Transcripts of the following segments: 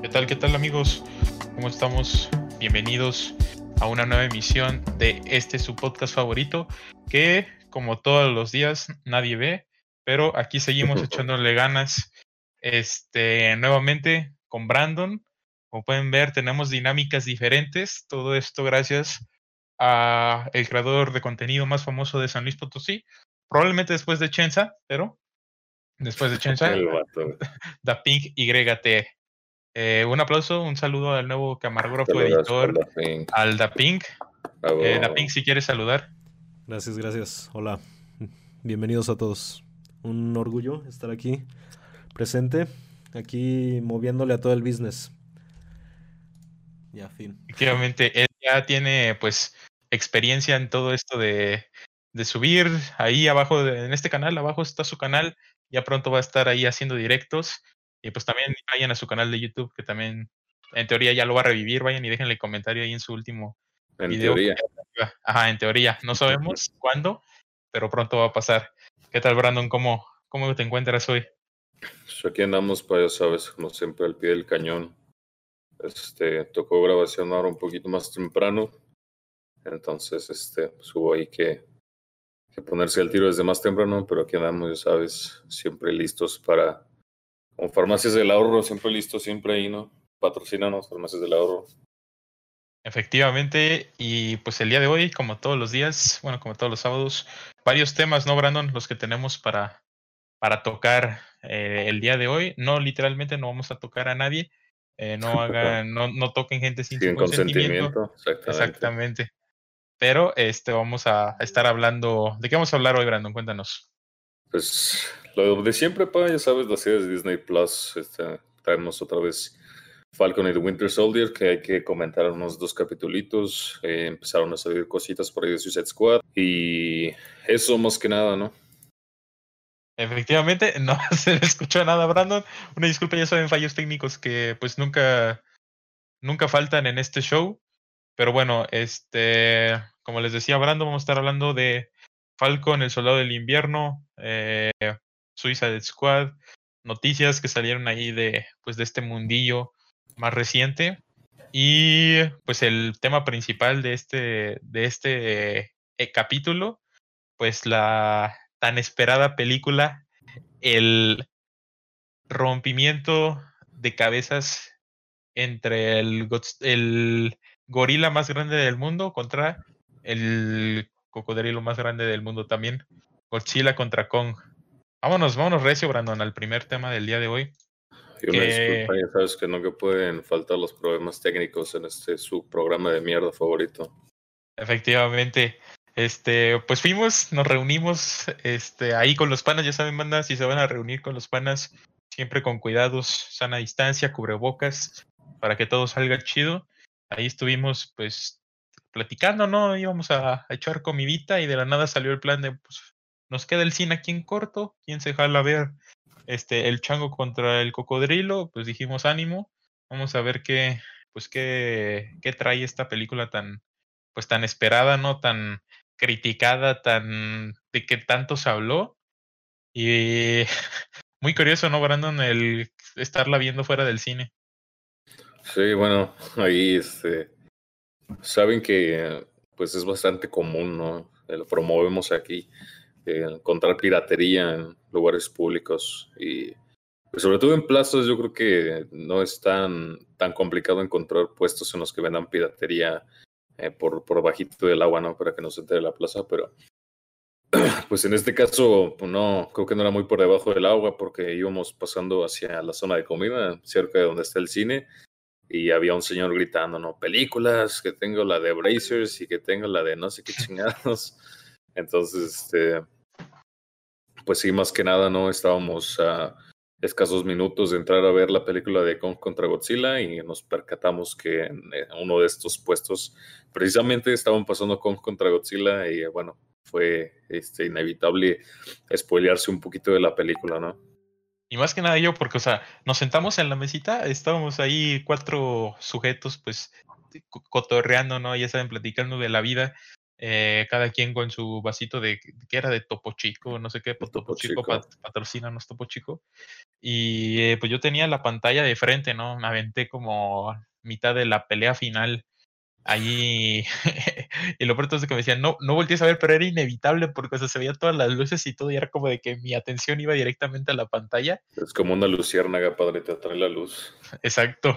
¿Qué tal, qué tal amigos? ¿Cómo estamos? Bienvenidos a una nueva emisión de este su podcast favorito que como todos los días nadie ve, pero aquí seguimos echándole ganas este nuevamente con Brandon. Como pueden ver, tenemos dinámicas diferentes, todo esto gracias a el creador de contenido más famoso de San Luis Potosí, probablemente después de Chenza, pero después de Chenza, Da Pink YT. Eh, un aplauso, un saludo al nuevo camarógrafo editor, al Da Pink. Eh, da Pink, si quieres saludar. Gracias, gracias. Hola, bienvenidos a todos. Un orgullo estar aquí presente, aquí moviéndole a todo el business. Ya, fin. Efectivamente, él ya tiene pues experiencia en todo esto de, de subir ahí abajo, en este canal, abajo está su canal, ya pronto va a estar ahí haciendo directos. Y pues también vayan a su canal de YouTube, que también en teoría ya lo va a revivir, vayan y déjenle comentario ahí en su último en Teoría. Ajá, en teoría. No sabemos cuándo, pero pronto va a pasar. ¿Qué tal, Brandon? ¿Cómo, cómo te encuentras hoy? Pues aquí andamos, pues ya sabes, como siempre, al pie del cañón. Este, tocó grabación ahora un poquito más temprano. Entonces, este, pues hubo ahí que, que ponerse al tiro desde más temprano, pero aquí andamos, ya sabes, siempre listos para, como farmacias del ahorro, siempre listos, siempre ahí, ¿no? Patrocínanos, farmacias del ahorro. Efectivamente, y pues el día de hoy, como todos los días, bueno, como todos los sábados, varios temas, ¿no, Brandon? Los que tenemos para, para tocar eh, el día de hoy. No, literalmente no vamos a tocar a nadie. Eh, no hagan, no, no toquen gente sin, sin consentimiento. Exactamente. exactamente. Pero este vamos a estar hablando. ¿De qué vamos a hablar hoy, Brandon? Cuéntanos. Pues lo de siempre, pa, ya sabes, las series de Disney Plus. Este, traemos otra vez Falcon y The Winter Soldier, que hay que comentar unos dos capitulitos. Eh, empezaron a salir cositas por ahí de Suicide Squad. Y eso más que nada, ¿no? Efectivamente, no se escuchó nada, Brandon. Una disculpa, ya saben, fallos técnicos que pues nunca, nunca faltan en este show. Pero bueno, este, como les decía Brandon, vamos a estar hablando de Falcon, el soldado del invierno, eh, Suicide Squad, noticias que salieron ahí de, pues, de este mundillo más reciente. Y pues el tema principal de este, de este eh, capítulo, pues la tan esperada película, el rompimiento de cabezas entre el, el gorila más grande del mundo contra el cocodrilo más grande del mundo también. Godzilla contra Kong. Vámonos, vámonos recio, Brandon, al primer tema del día de hoy. Y una disculpa, ya sabes que no que pueden faltar los problemas técnicos en este su programa de mierda favorito. Efectivamente. Este, pues fuimos, nos reunimos este, ahí con los panas, ya saben, banda, si se van a reunir con los panas, siempre con cuidados, sana distancia, cubrebocas, para que todo salga chido. Ahí estuvimos, pues, platicando, ¿no? Íbamos a, echar comidita y de la nada salió el plan de, pues, nos queda el cine aquí en corto, ¿quién se jala a ver este, el chango contra el cocodrilo? Pues dijimos ánimo, vamos a ver qué, pues, qué, qué trae esta película tan, pues, tan esperada, ¿no? Tan criticada, tan de que tanto se habló. Y muy curioso, ¿no, Brandon? El estarla viendo fuera del cine. Sí, bueno, ahí este, saben que pues es bastante común, ¿no? Lo promovemos aquí, eh, encontrar piratería en lugares públicos y pues, sobre todo en plazas yo creo que no es tan, tan complicado encontrar puestos en los que vendan piratería eh, por, por bajito del agua, ¿no? Para que no se entere la plaza, pero pues en este caso, pues no, creo que no era muy por debajo del agua porque íbamos pasando hacia la zona de comida, cerca de donde está el cine, y había un señor gritando, ¿no? Películas, que tengo la de Brazers y que tengo la de no sé qué chingados. Entonces, este, pues sí, más que nada, ¿no? Estábamos a escasos minutos de entrar a ver la película de Kong contra Godzilla y nos percatamos que en uno de estos puestos precisamente estaban pasando Kong contra Godzilla y bueno, fue este, inevitable spoilearse un poquito de la película, ¿no? Y más que nada yo, porque, o sea, nos sentamos en la mesita, estábamos ahí cuatro sujetos, pues, cotorreando, ¿no? Ya saben, platicando de la vida. eh, cada quien con su vasito de, que era de Topo Chico, no sé qué, pues Topo, Chico, patrocina no Topo Chico. Y eh, pues yo tenía la pantalla de frente, ¿no? Me aventé como mitad de la pelea final ahí y lo pronto es que me decían, no, no volteé a ver, pero era inevitable porque o se veían todas las luces y todo, y era como de que mi atención iba directamente a la pantalla. Es como una luciérnaga, padre, te atrae la luz. Exacto.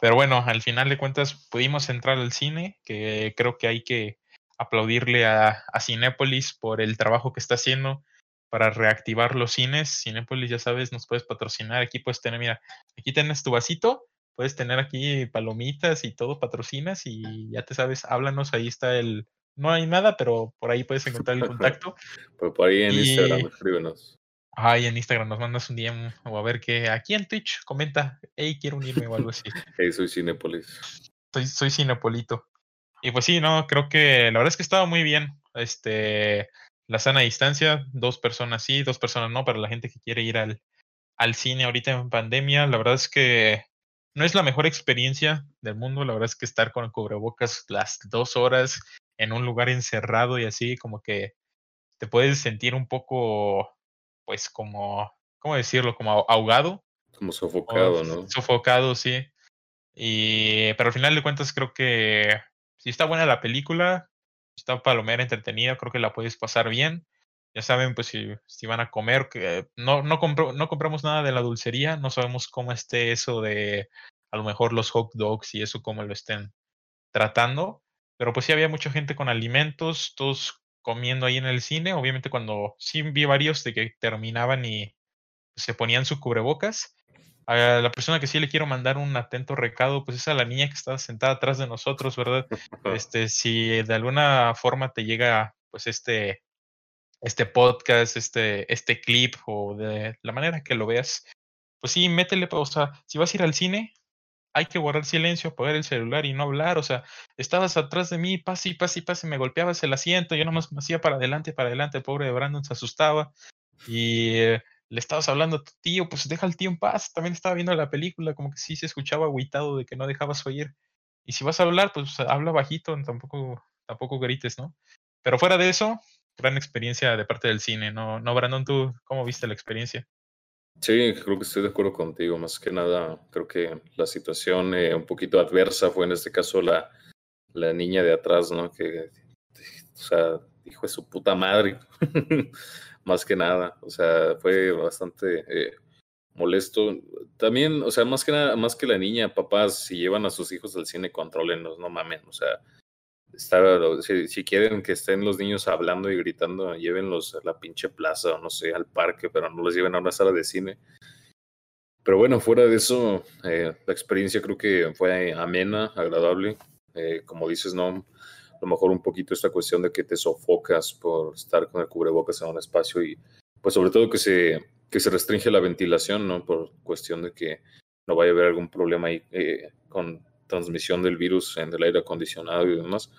Pero bueno, al final de cuentas pudimos entrar al cine, que creo que hay que aplaudirle a, a Cinépolis por el trabajo que está haciendo para reactivar los cines. Cinépolis, ya sabes, nos puedes patrocinar. Aquí puedes tener, mira, aquí tienes tu vasito puedes tener aquí palomitas y todo, patrocinas y ya te sabes, háblanos, ahí está el... No hay nada, pero por ahí puedes encontrar el contacto. pues por ahí en Instagram, escríbenos. Ay, en Instagram nos mandas un DM o a ver que aquí en Twitch comenta, hey, quiero unirme o algo así. hey, soy Cinepolis. Soy, soy Cinepolito. Y pues sí, no, creo que la verdad es que estaba muy bien. Este, la sana distancia, dos personas sí, dos personas no, para la gente que quiere ir al, al cine ahorita en pandemia. La verdad es que no es la mejor experiencia del mundo, la verdad es que estar con el cubrebocas las dos horas en un lugar encerrado y así, como que te puedes sentir un poco, pues como, ¿cómo decirlo? Como ahogado. Como sofocado, ¿no? Sofocado, sí. Y, pero al final de cuentas creo que si está buena la película, está palomera entretenida, creo que la puedes pasar bien. Ya saben, pues si, si van a comer, que no, no, no compramos nada de la dulcería, no sabemos cómo esté eso de a lo mejor los hot dogs y eso, cómo lo estén tratando. Pero pues sí había mucha gente con alimentos, todos comiendo ahí en el cine. Obviamente cuando sí vi varios de que terminaban y se ponían su cubrebocas. A la persona que sí le quiero mandar un atento recado, pues es a la niña que está sentada atrás de nosotros, ¿verdad? Este, si de alguna forma te llega pues este este podcast, este, este clip o de la manera que lo veas, pues sí, métele, sea, si vas a ir al cine, hay que guardar silencio, apagar el celular y no hablar, o sea, estabas atrás de mí, pase y pase y pase, me golpeabas el asiento, yo nomás me hacía para adelante, para adelante, el pobre de Brandon se asustaba y eh, le estabas hablando a tu tío, pues deja al tío en paz, también estaba viendo la película, como que sí se escuchaba agüitado de que no dejabas oír. Y si vas a hablar, pues habla bajito, tampoco, tampoco grites, ¿no? Pero fuera de eso, gran experiencia de parte del cine, ¿no? No, Brandon, ¿tú cómo viste la experiencia? Sí, creo que estoy de acuerdo contigo. Más que nada, creo que la situación eh, un poquito adversa fue en este caso la, la niña de atrás, ¿no? Que, o sea, dijo de su puta madre. más que nada, o sea, fue bastante eh, molesto. También, o sea, más que nada, más que la niña, papás, si llevan a sus hijos al cine, controlenlos, no mamen, o sea, si, quieren que estén los niños hablando y gritando, llévenlos a la pinche plaza o no sé, al parque, pero no los lleven a una sala de cine. Pero bueno, fuera de eso, eh, la experiencia creo que fue amena, agradable. Eh, como dices, no, a lo mejor un poquito esta cuestión de que te sofocas por estar con el cubrebocas en un espacio y pues sobre todo que se, que se restringe la ventilación, ¿no? Por cuestión de que no vaya a haber algún problema ahí eh, con transmisión del virus en el aire acondicionado y demás.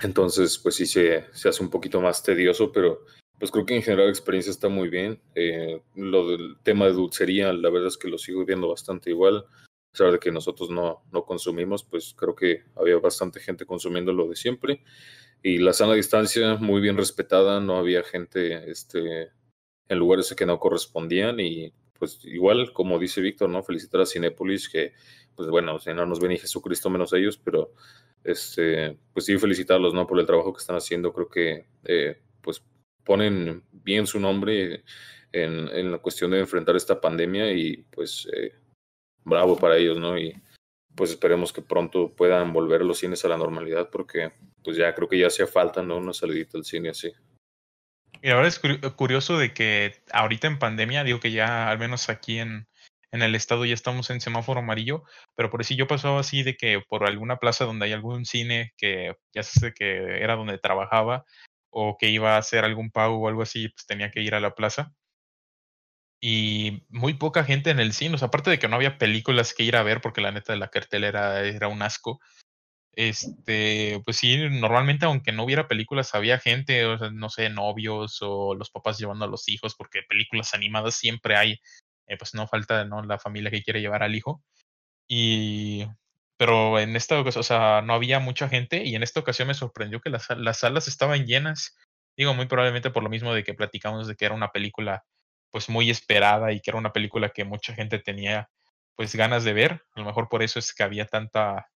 Entonces, pues sí se, se hace un poquito más tedioso, pero pues creo que en general la experiencia está muy bien. Eh, lo del tema de dulcería, la verdad es que lo sigo viendo bastante igual. A pesar de que nosotros no, no consumimos, pues creo que había bastante gente consumiendo lo de siempre. Y la sana distancia muy bien respetada, no había gente este, en lugares que no correspondían y pues igual, como dice Víctor, ¿no? Felicitar a Cinépolis, que, pues bueno, no nos ni Jesucristo menos ellos, pero este, pues sí, felicitarlos, ¿no? Por el trabajo que están haciendo. Creo que, eh, pues, ponen bien su nombre en, en, la cuestión de enfrentar esta pandemia y, pues, eh, bravo para ellos, ¿no? Y, pues, esperemos que pronto puedan volver los cines a la normalidad, porque, pues, ya creo que ya hacía falta, ¿no? Una salidita al cine así. Y ahora es curioso de que ahorita en pandemia, digo que ya al menos aquí en, en el estado ya estamos en semáforo amarillo, pero por eso yo pasaba así de que por alguna plaza donde hay algún cine que ya sé que era donde trabajaba o que iba a hacer algún pago o algo así, pues tenía que ir a la plaza. Y muy poca gente en el cine, o sea, aparte de que no había películas que ir a ver porque la neta de la cartelera era un asco, este, pues sí, normalmente aunque no hubiera películas, había gente, o sea, no sé, novios o los papás llevando a los hijos, porque películas animadas siempre hay, eh, pues no falta, ¿no? La familia que quiere llevar al hijo. Y pero en esta ocasión, o sea, no había mucha gente y en esta ocasión me sorprendió que las, las salas estaban llenas. Digo, muy probablemente por lo mismo de que platicamos de que era una película pues muy esperada y que era una película que mucha gente tenía pues ganas de ver. A lo mejor por eso es que había tanta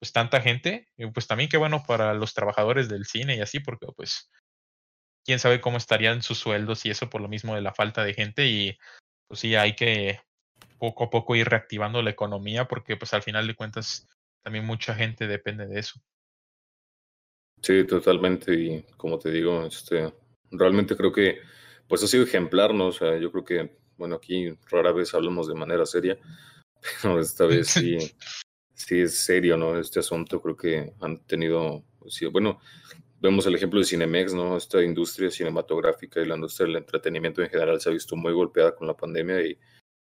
pues tanta gente. Y pues también qué bueno para los trabajadores del cine y así, porque pues quién sabe cómo estarían sus sueldos y eso por lo mismo de la falta de gente y pues sí hay que poco a poco ir reactivando la economía porque pues al final de cuentas también mucha gente depende de eso. Sí, totalmente. Y como te digo, este, realmente creo que pues ha sido ejemplar, ¿no? O sea, yo creo que, bueno, aquí rara vez hablamos de manera seria, pero esta vez sí, sí es serio, ¿no? Este asunto creo que han tenido, sí, bueno, vemos el ejemplo de Cinemex, ¿no? Esta industria cinematográfica y la industria del entretenimiento en general se ha visto muy golpeada con la pandemia y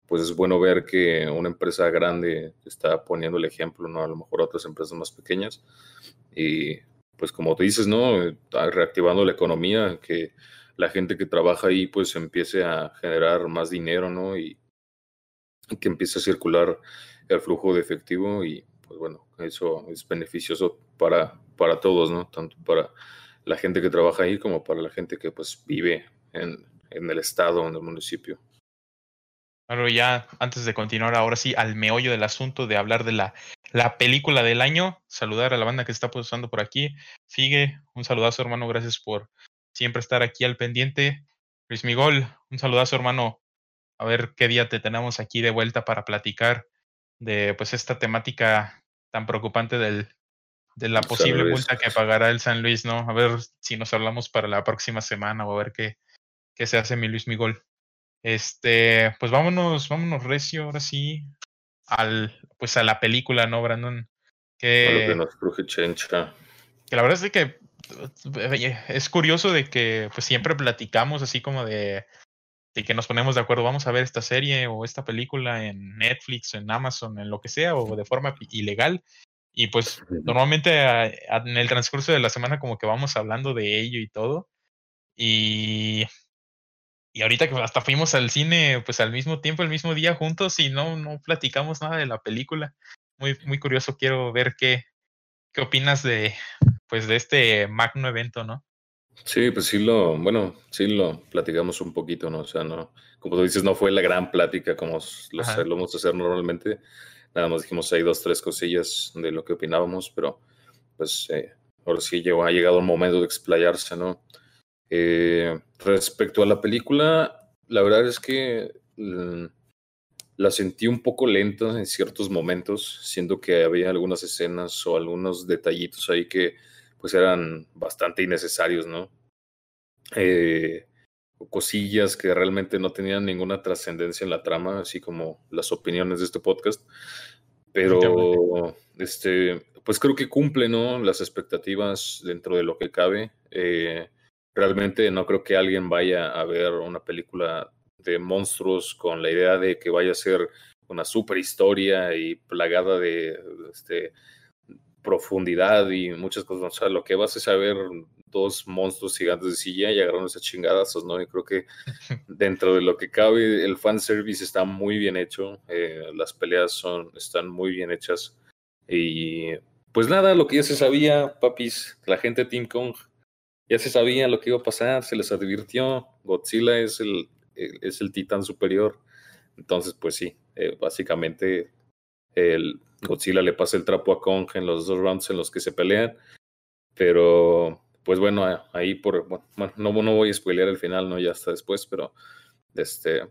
pues es bueno ver que una empresa grande está poniendo el ejemplo, ¿no? A lo mejor otras empresas más pequeñas. Y pues como te dices, ¿no? Reactivando la economía, que la gente que trabaja ahí pues empiece a generar más dinero, ¿no? Y que empiece a circular el flujo de efectivo y pues bueno, eso es beneficioso para, para todos, ¿no? Tanto para la gente que trabaja ahí como para la gente que pues vive en, en el estado, en el municipio. Bueno, ya antes de continuar ahora sí al meollo del asunto de hablar de la, la película del año, saludar a la banda que está posando por aquí. Sigue, un saludazo hermano, gracias por siempre estar aquí al pendiente. Luis Miguel, un saludazo hermano. A ver qué día te tenemos aquí de vuelta para platicar de pues esta temática tan preocupante del, de la posible multa que pagará el San Luis, ¿no? A ver si nos hablamos para la próxima semana o a ver qué, qué se hace mi Luis Miguel. Este, pues vámonos, vámonos recio, ahora sí, al, pues a la película, ¿no, Brandon? Que, que nos cruje chencha. Que la verdad es que es curioso de que pues siempre platicamos así como de, de que nos ponemos de acuerdo, vamos a ver esta serie o esta película en Netflix, en Amazon, en lo que sea, o de forma ilegal. Y pues normalmente en el transcurso de la semana como que vamos hablando de ello y todo. Y y ahorita que hasta fuimos al cine, pues al mismo tiempo, el mismo día juntos y no, no platicamos nada de la película. Muy, muy curioso, quiero ver qué, qué opinas de, pues de este magno evento, ¿no? Sí, pues sí lo, bueno, sí lo platicamos un poquito, ¿no? O sea, no, como tú dices, no fue la gran plática como lo solemos hacer normalmente. Nada más dijimos ahí dos, tres cosillas de lo que opinábamos, pero pues eh, ahora sí llegó, ha llegado el momento de explayarse, ¿no? Eh, respecto a la película, la verdad es que mm, la sentí un poco lenta en ciertos momentos, siendo que había algunas escenas o algunos detallitos ahí que pues eran bastante innecesarios, ¿no? Eh, cosillas que realmente no tenían ninguna trascendencia en la trama, así como las opiniones de este podcast. Pero, este, pues creo que cumple, ¿no? Las expectativas dentro de lo que cabe. Eh, realmente no creo que alguien vaya a ver una película de monstruos con la idea de que vaya a ser una super historia y plagada de este, profundidad y muchas cosas. O sea, lo que vas es a ver dos monstruos gigantes de silla y agarrar esas chingadazos, ¿no? Y creo que dentro de lo que cabe, el fanservice está muy bien hecho, eh, las peleas son, están muy bien hechas. Y pues nada, lo que ya se sabía, papis, la gente de Team Kong ya se sabía lo que iba a pasar, se les advirtió, Godzilla es el, es el titán superior. Entonces, pues sí, eh, básicamente el Godzilla le pasa el trapo a Kong en los dos rounds en los que se pelean. Pero, pues bueno, ahí por, bueno, no, no voy a spoilear el final, ¿no? Ya hasta después, pero este,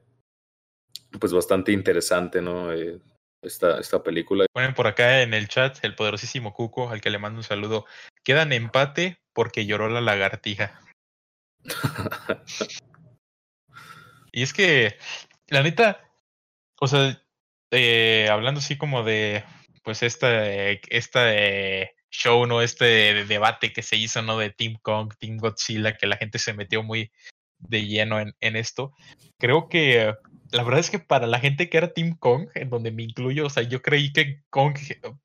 pues bastante interesante, ¿no? Eh, esta, esta película. Ponen por acá en el chat el poderosísimo Cuco, al que le mando un saludo. Quedan empate porque lloró la lagartija. y es que, la neta, o sea, eh, hablando así como de, pues, este, este show, ¿no? Este debate que se hizo, ¿no? De Team Kong, Team Godzilla, que la gente se metió muy de lleno en, en esto. Creo que la verdad es que para la gente que era Team Kong, en donde me incluyo, o sea, yo creí que Kong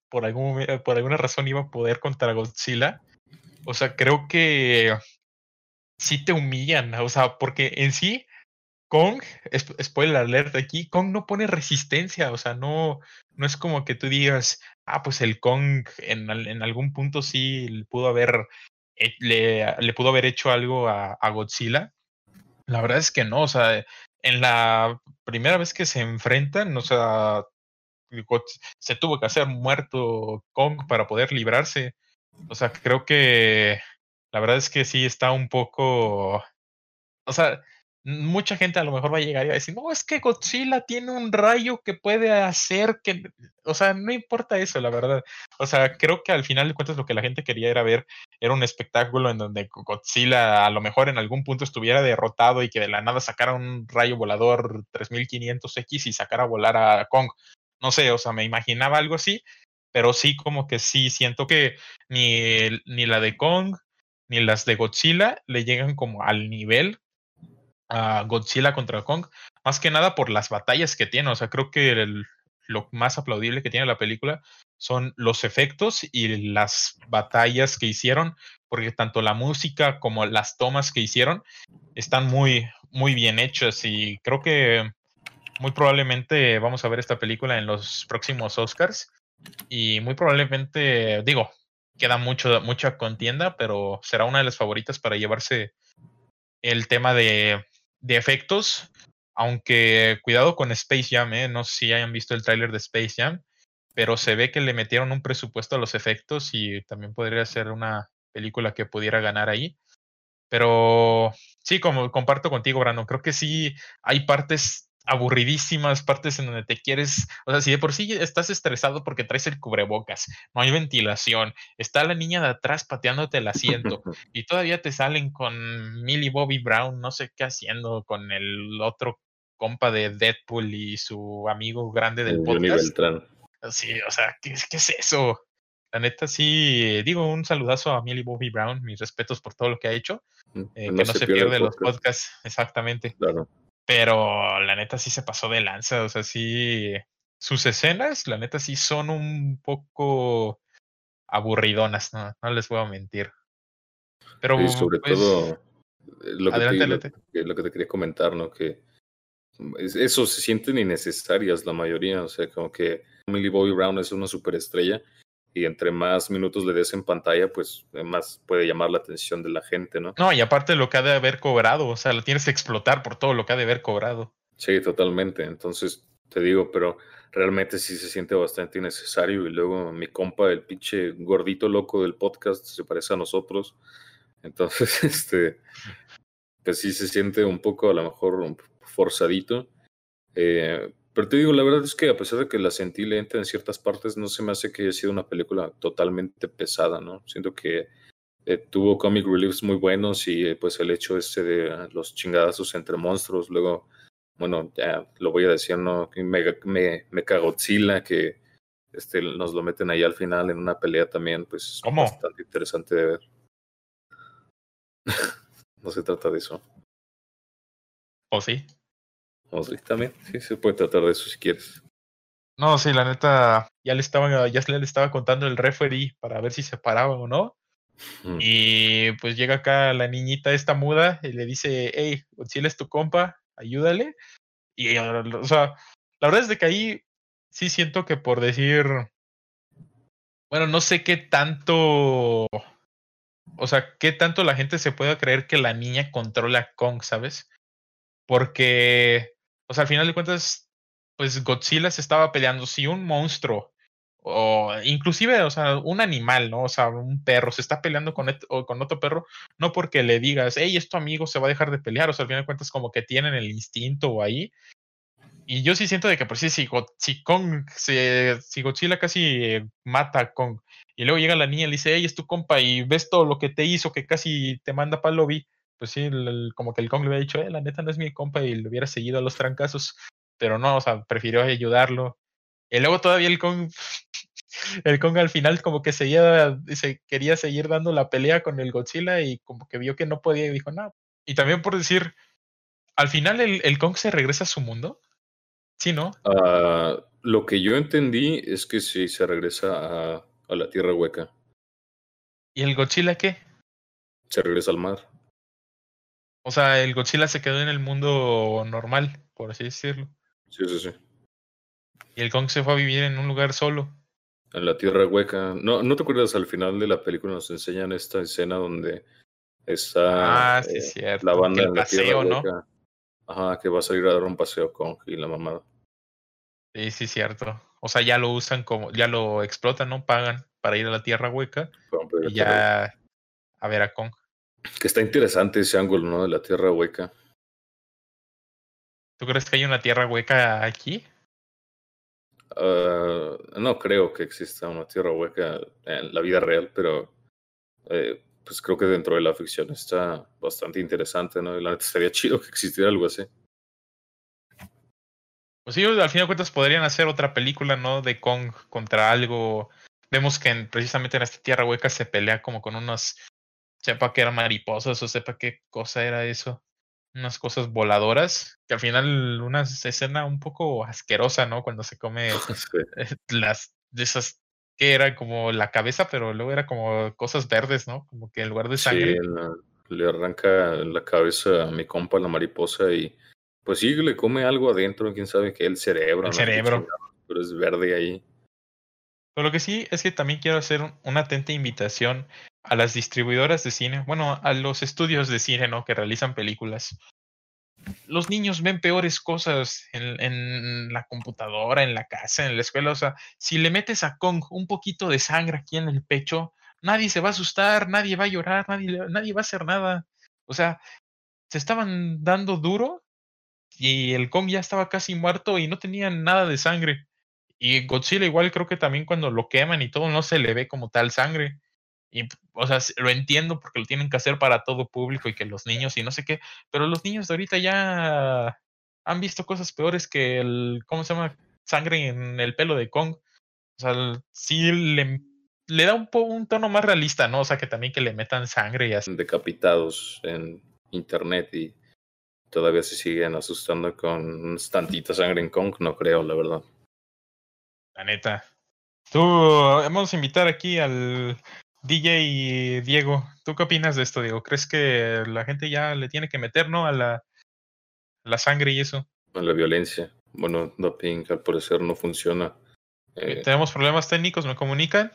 por, algún, por alguna razón iba a poder contra Godzilla o sea, creo que sí te humillan, o sea, porque en sí, Kong, spoiler alert aquí, Kong no pone resistencia, o sea, no, no es como que tú digas, ah, pues el Kong en, en algún punto sí pudo haber, le, le pudo haber hecho algo a, a Godzilla. La verdad es que no, o sea, en la primera vez que se enfrentan, o sea, se tuvo que hacer muerto Kong para poder librarse. O sea, creo que la verdad es que sí está un poco. O sea, mucha gente a lo mejor va a llegar y va a decir, no, es que Godzilla tiene un rayo que puede hacer que, o sea, no importa eso, la verdad. O sea, creo que al final de cuentas lo que la gente quería era ver, era un espectáculo en donde Godzilla a lo mejor en algún punto estuviera derrotado y que de la nada sacara un rayo volador 3500X y sacara a volar a Kong. No sé, o sea, me imaginaba algo así, pero sí como que sí, siento que ni, ni la de Kong ni las de Godzilla le llegan como al nivel a Godzilla contra Kong, más que nada por las batallas que tiene. O sea, creo que lo más aplaudible que tiene la película son los efectos y las batallas que hicieron, porque tanto la música como las tomas que hicieron están muy, muy bien hechas y creo que muy probablemente vamos a ver esta película en los próximos Oscars y muy probablemente, digo, queda mucho, mucha contienda, pero será una de las favoritas para llevarse el tema de de efectos, aunque cuidado con Space Jam, ¿eh? no sé si hayan visto el tráiler de Space Jam, pero se ve que le metieron un presupuesto a los efectos y también podría ser una película que pudiera ganar ahí. Pero sí, como comparto contigo, Brandon, creo que sí hay partes aburridísimas, partes en donde te quieres, o sea, si de por sí estás estresado porque traes el cubrebocas, no hay ventilación, está la niña de atrás pateándote el asiento y todavía te salen con Millie Bobby Brown, no sé qué haciendo, con el otro compa de Deadpool y su amigo grande del podcast. Sí, o sea, ¿qué, ¿qué, es eso? La neta, sí, digo un saludazo a Millie Bobby Brown, mis respetos por todo lo que ha hecho, eh, que no se, pierde, los podcasts, exactamente. Claro. Pero la neta sí se pasó de lanza, o sea, sí. Sus escenas, la neta sí son un poco aburridonas, no, no les voy a mentir. Pero sobre pues, todo eh, lo que, te, lo, que te quería comentar, ¿no? Que eso se sienten innecesarias la mayoría, o sea, como que Millie Bobby Brown es una superestrella y entre más minutos le des en pantalla, pues más puede llamar la atención de la gente, ¿no? No, y aparte lo que ha de haber cobrado, o sea, lo tienes que explotar por todo lo que ha de haber cobrado. Sí, totalmente. Entonces, te digo, pero realmente sí se siente bastante innecesario. Y luego mi compa, el pinche gordito loco del podcast, se parece a nosotros. Entonces, este, pues sí se siente un poco a lo mejor forzadito. Eh, pero te digo, la verdad es que a pesar de que la sentí lenta en ciertas partes, no se me hace que haya sido una película totalmente pesada, ¿no? Siento que eh, tuvo comic reliefs muy buenos y eh, pues el hecho este de los chingadazos entre monstruos, luego, bueno, ya lo voy a decir, ¿no? Me, me, me Godzilla, que este, nos lo meten ahí al final en una pelea también, pues ¿Cómo? bastante interesante de ver. no se trata de eso. ¿O sí? O sí, también, sí, se puede tratar de eso si quieres. No, sí, la neta, ya le estaba, ya le estaba contando el referee para ver si se paraba o no. Y pues llega acá la niñita esta muda y le dice, hey, Godzilla es tu compa, ayúdale. Y, o sea, la verdad es de que ahí sí siento que por decir, bueno, no sé qué tanto, o sea, qué tanto la gente se puede creer que la niña controla a Kong, ¿sabes? Porque o sea, al final de cuentas, pues Godzilla se estaba peleando. Si un monstruo, o inclusive, o sea, un animal, ¿no? O sea, un perro se está peleando con, otro perro, no porque le digas, hey, es tu amigo, se va a dejar de pelear. O sea, al final de cuentas, como que tienen el instinto ahí. Y yo sí siento de que, pues sí, si, si, Kong, si, Godzilla casi mata a Kong, y luego llega la niña y le dice, hey, es tu compa, y ves todo lo que te hizo, que casi te manda para el lobby pues sí, como que el Kong le había dicho, eh, la neta no es mi compa y le hubiera seguido a los trancazos, pero no, o sea, prefirió ayudarlo. Y luego todavía el Kong, el Kong al final como que seguía, se quería seguir dando la pelea con el Godzilla y como que vio que no podía y dijo, no. Y también por decir, al final el, el Kong se regresa a su mundo. Sí, ¿no? Uh, lo que yo entendí es que sí se regresa a, a la Tierra Hueca. ¿Y el Godzilla qué? Se regresa al mar. O sea, el Godzilla se quedó en el mundo normal, por así decirlo. Sí, sí, sí. Y el Kong se fue a vivir en un lugar solo. En la Tierra Hueca. ¿No, ¿No te acuerdas al final de la película nos enseñan esta escena donde está Ah, sí, eh, cierto. la banda el en la Tierra. Hueca? Ajá, que va a salir a dar un paseo con y la mamada. Sí, sí, cierto. O sea, ya lo usan como, ya lo explotan, ¿no? Pagan para ir a la Tierra Hueca y ya a ver a Kong. Que está interesante ese ángulo, ¿no? De la Tierra Hueca. ¿Tú crees que hay una Tierra Hueca aquí? Ah, no creo que exista una Tierra Hueca en la vida real, pero eh, pues creo que dentro de la ficción está bastante interesante, ¿no? Y la neta estaría chido que existiera algo así. Pues sí, al final de cuentas podrían hacer otra película, ¿no? De Kong contra algo. Vemos que en- precisamente en esta Tierra Hueca se pelea como con unos, sepa que eran mariposas o sepa qué cosa era eso. Unas cosas voladoras, que al final una escena un poco asquerosa, ¿no? Cuando se come Sí. las de esas que era como la cabeza, pero luego era como cosas verdes, ¿no? Como que en lugar de Sí, sangre. la- le arranca la cabeza a mi compa la mariposa y pues sí, le come algo adentro, quién sabe qué, el cerebro. El no cerebro. Pero es verde ahí. Pero lo que sí es que también quiero hacer un- una atenta invitación a las distribuidoras de cine, bueno, a los estudios de cine, ¿no? Que realizan películas. Los niños ven peores cosas en, la computadora, en la casa, en la escuela. O sea, si le metes a Kong un poquito de sangre aquí en el pecho, nadie se va a asustar, nadie va a llorar, nadie, nadie va a hacer nada. O sea, se estaban dando duro y el Kong ya estaba casi muerto y no tenía nada de sangre. Y Godzilla igual creo que también cuando lo queman y todo no se le ve como tal sangre. Y, o sea, lo entiendo porque lo tienen que hacer para todo público y que los niños y no sé qué, pero los niños de ahorita ya han visto cosas peores que el, ¿cómo se llama? Sangre en el pelo de Kong. O sea, sí le, le da un, po- un tono más realista, ¿no? O sea, que también que le metan sangre y así. decapitados en internet y todavía se siguen asustando con tantita sangre en Kong, no creo, la verdad. La neta. Tú, vamos a invitar aquí al DJ Diego. ¿Tú qué opinas de esto, Diego? ¿Crees que la gente ya le tiene que meter, ¿no? A la, la sangre y eso. A La violencia, bueno, doping al parecer no funciona. Eh, Tenemos problemas técnicos, ¿me comunican?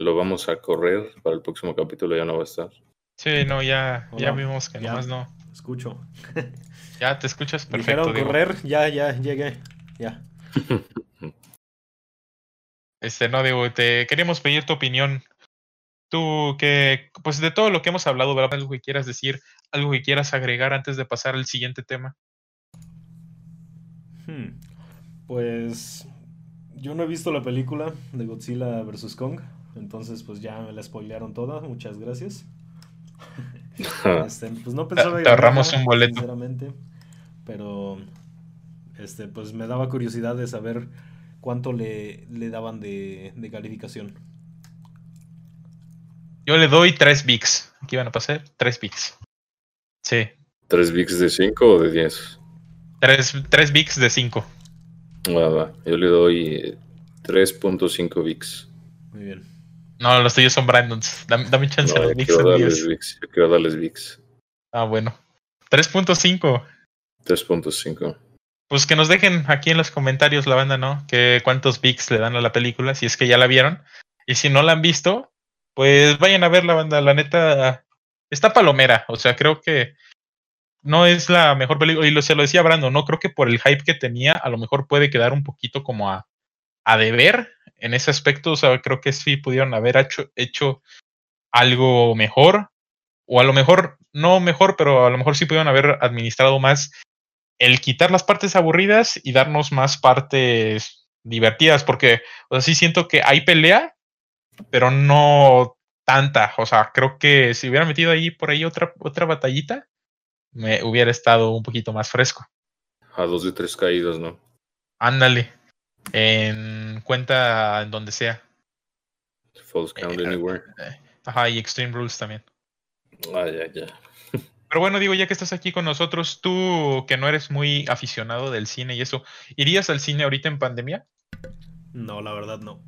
lo vamos a correr para el próximo capítulo, ya no va a estar. Sí, no, ya, ya vimos que ya. nomás no. Escucho. Ya te escuchas perfecto, Dijeron Diego. correr, ya, ya, llegué. Ya. Este, no, Diego, te queríamos pedir tu opinión. Tú, que, pues de todo lo que hemos hablado, ¿verdad? Algo que quieras decir, algo que quieras agregar antes de pasar al siguiente tema. Hmm. Pues yo no he visto la película de Godzilla vs. Kong, entonces pues ya me la spoilearon toda, muchas gracias. Este, pues no pensaba Te- ir te a ahorramos un boleto. Sinceramente, pero este, pues me daba curiosidad de saber cuánto le, le daban de, de calificación. Yo le doy 3 bigs. Aquí van a pasar 3 bigs. Sí, ¿Tres VIX de 5 o de 10? 3, 3 bigs de 5. Va, va. Yo le doy eh, 3.5 VIX. Muy bien. No, los tuyos son Brandons. Dame, dame chance No, los yo bigs quiero darles. Yo quiero darles VIX. Ah, bueno. 3.5. 3.5. Pues que nos dejen aquí en los comentarios la banda, ¿no? Que cuántos bigs le dan a la película, si es que ya la vieron. Y si no la han visto, pues vayan a ver la banda. La neta, está palomera. O sea, creo que no es la mejor película. Y lo, se lo decía Brando, no creo que por el hype que tenía, a lo mejor puede quedar un poquito como a, a deber en ese aspecto. O sea, creo que sí pudieron haber hecho, hecho algo mejor. O a lo mejor, no mejor, pero a lo mejor sí pudieron haber administrado más el quitar las partes aburridas y darnos más partes divertidas, porque, o sea, sí siento que hay pelea, pero no tanta. O sea, creo que si hubiera metido ahí por ahí otra, otra batallita, me hubiera estado un poquito más fresco. A dos de tres caídas, ¿no? Ándale. En cuenta en donde sea. False count Eh, anywhere. Ajá, y Extreme Rules también. Ah, ya, ya. Pero bueno, digo, ya que estás aquí con nosotros, tú que no eres muy aficionado del cine y eso, ¿irías al cine ahorita en pandemia? No, la verdad no.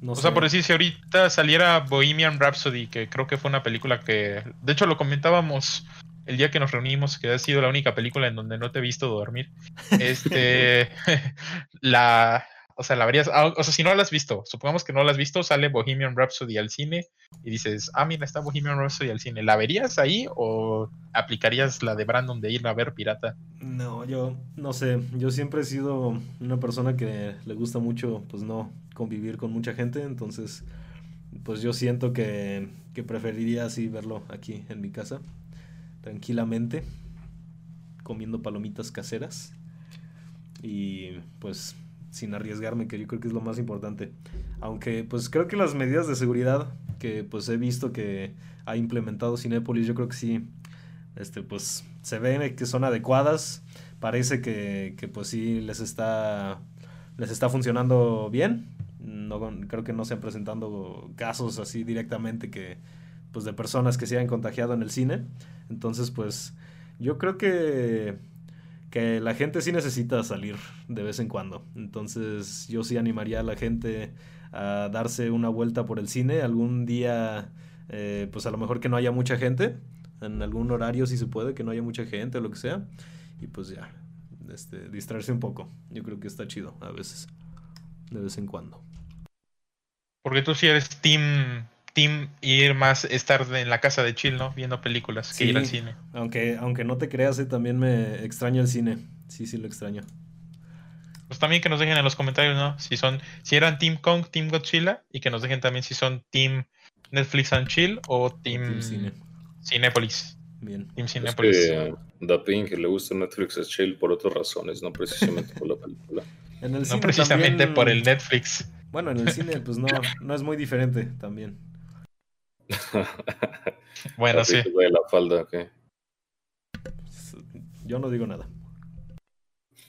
No O sea, por decir, si ahorita saliera Bohemian Rhapsody, que creo que fue una película que, de hecho, lo comentábamos el día que nos reunimos, que ha sido la única película en donde no te he visto dormir. Este, la, o sea, la verías, ah, o sea, si no la has visto, supongamos que no la has visto, sale Bohemian Rhapsody al cine y dices, ah, mira, está Bohemian Rhapsody al cine, ¿la verías ahí o aplicarías la de Brandon de ir a ver pirata? No, yo no sé, yo siempre he sido una persona que le gusta mucho, pues no, convivir con mucha gente, entonces, pues yo siento que, que preferiría así verlo aquí en mi casa, tranquilamente, comiendo palomitas caseras y pues sin arriesgarme, que yo creo que es lo más importante. Aunque pues creo que las medidas de seguridad que pues he visto que ha implementado Cinepolis, yo creo que sí, este pues se ven que son adecuadas, parece que, que pues sí les está, les está funcionando bien. No, creo que no se han presentando casos así directamente que pues de personas que se hayan contagiado en el cine. Entonces pues yo creo que que la gente sí necesita salir de vez en cuando. Entonces yo sí animaría a la gente a darse una vuelta por el cine algún día, eh, pues a lo mejor que no haya mucha gente, en algún horario si se puede, que no haya mucha gente o lo que sea, y pues ya, este, distraerse un poco. Yo creo que está chido a veces, de vez en cuando. Porque tú sí eres team team ir más, estar en la casa de chill, ¿no? Viendo películas que ir al cine. Aunque, aunque no te creas, eh, también me extraño el cine. Sí, sí lo extraño. Pues también que nos dejen en los comentarios, ¿no? Si son, si eran Team Kong, Team Godzilla, y que nos dejen también si son Team Netflix and Chill o Team, Cine. Cinepolis. Bien. Team Cinepolis. Es que, Da Pink le gusta Netflix and Chill por otras razones, no precisamente por la película. no precisamente por el Netflix. Bueno, en el cine, pues no, no es muy diferente también. bueno, sí. la falda, Yo no digo nada.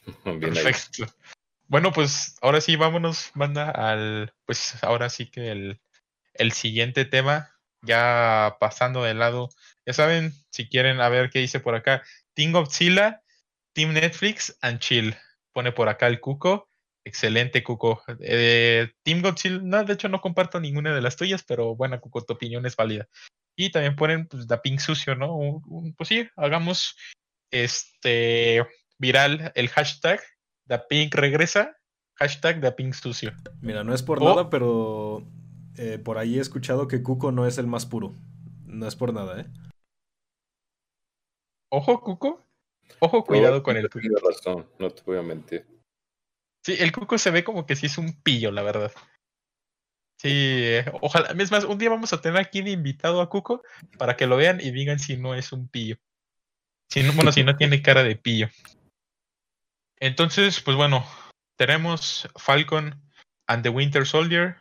Perfecto. Bueno, pues ahora sí, vámonos, manda al. Pues ahora sí que el, el siguiente tema, ya pasando de lado. Ya saben, si quieren a ver qué dice por acá. Team Godzilla, Team Netflix and Chill. Pone por acá el cuco. Excelente, Cuco. Eh, Team Godzilla, no, de hecho no comparto ninguna de las tuyas, pero bueno, Cuco, tu opinión es válida. Y también ponen pues, da pink sucio, ¿no? pues sí, hagamos este viral el hashtag da pink regresa, hashtag da pink sucio. Mira, no es por nada, pero eh, por ahí he escuchado que Cuco no es el más puro. No es por nada, ¿eh? Ojo, Cuco. Ojo, cuidado con el Tienes razón, no te voy a mentir. Sí, el Cuco se ve como que sí es un pillo, la verdad. Sí, eh, ojalá. Es más, un día vamos a tener aquí de invitado a Cuco para que lo vean y digan si no es un pillo. Si no, bueno, si no tiene cara de pillo. Entonces, pues bueno, tenemos Falcon and the Winter Soldier,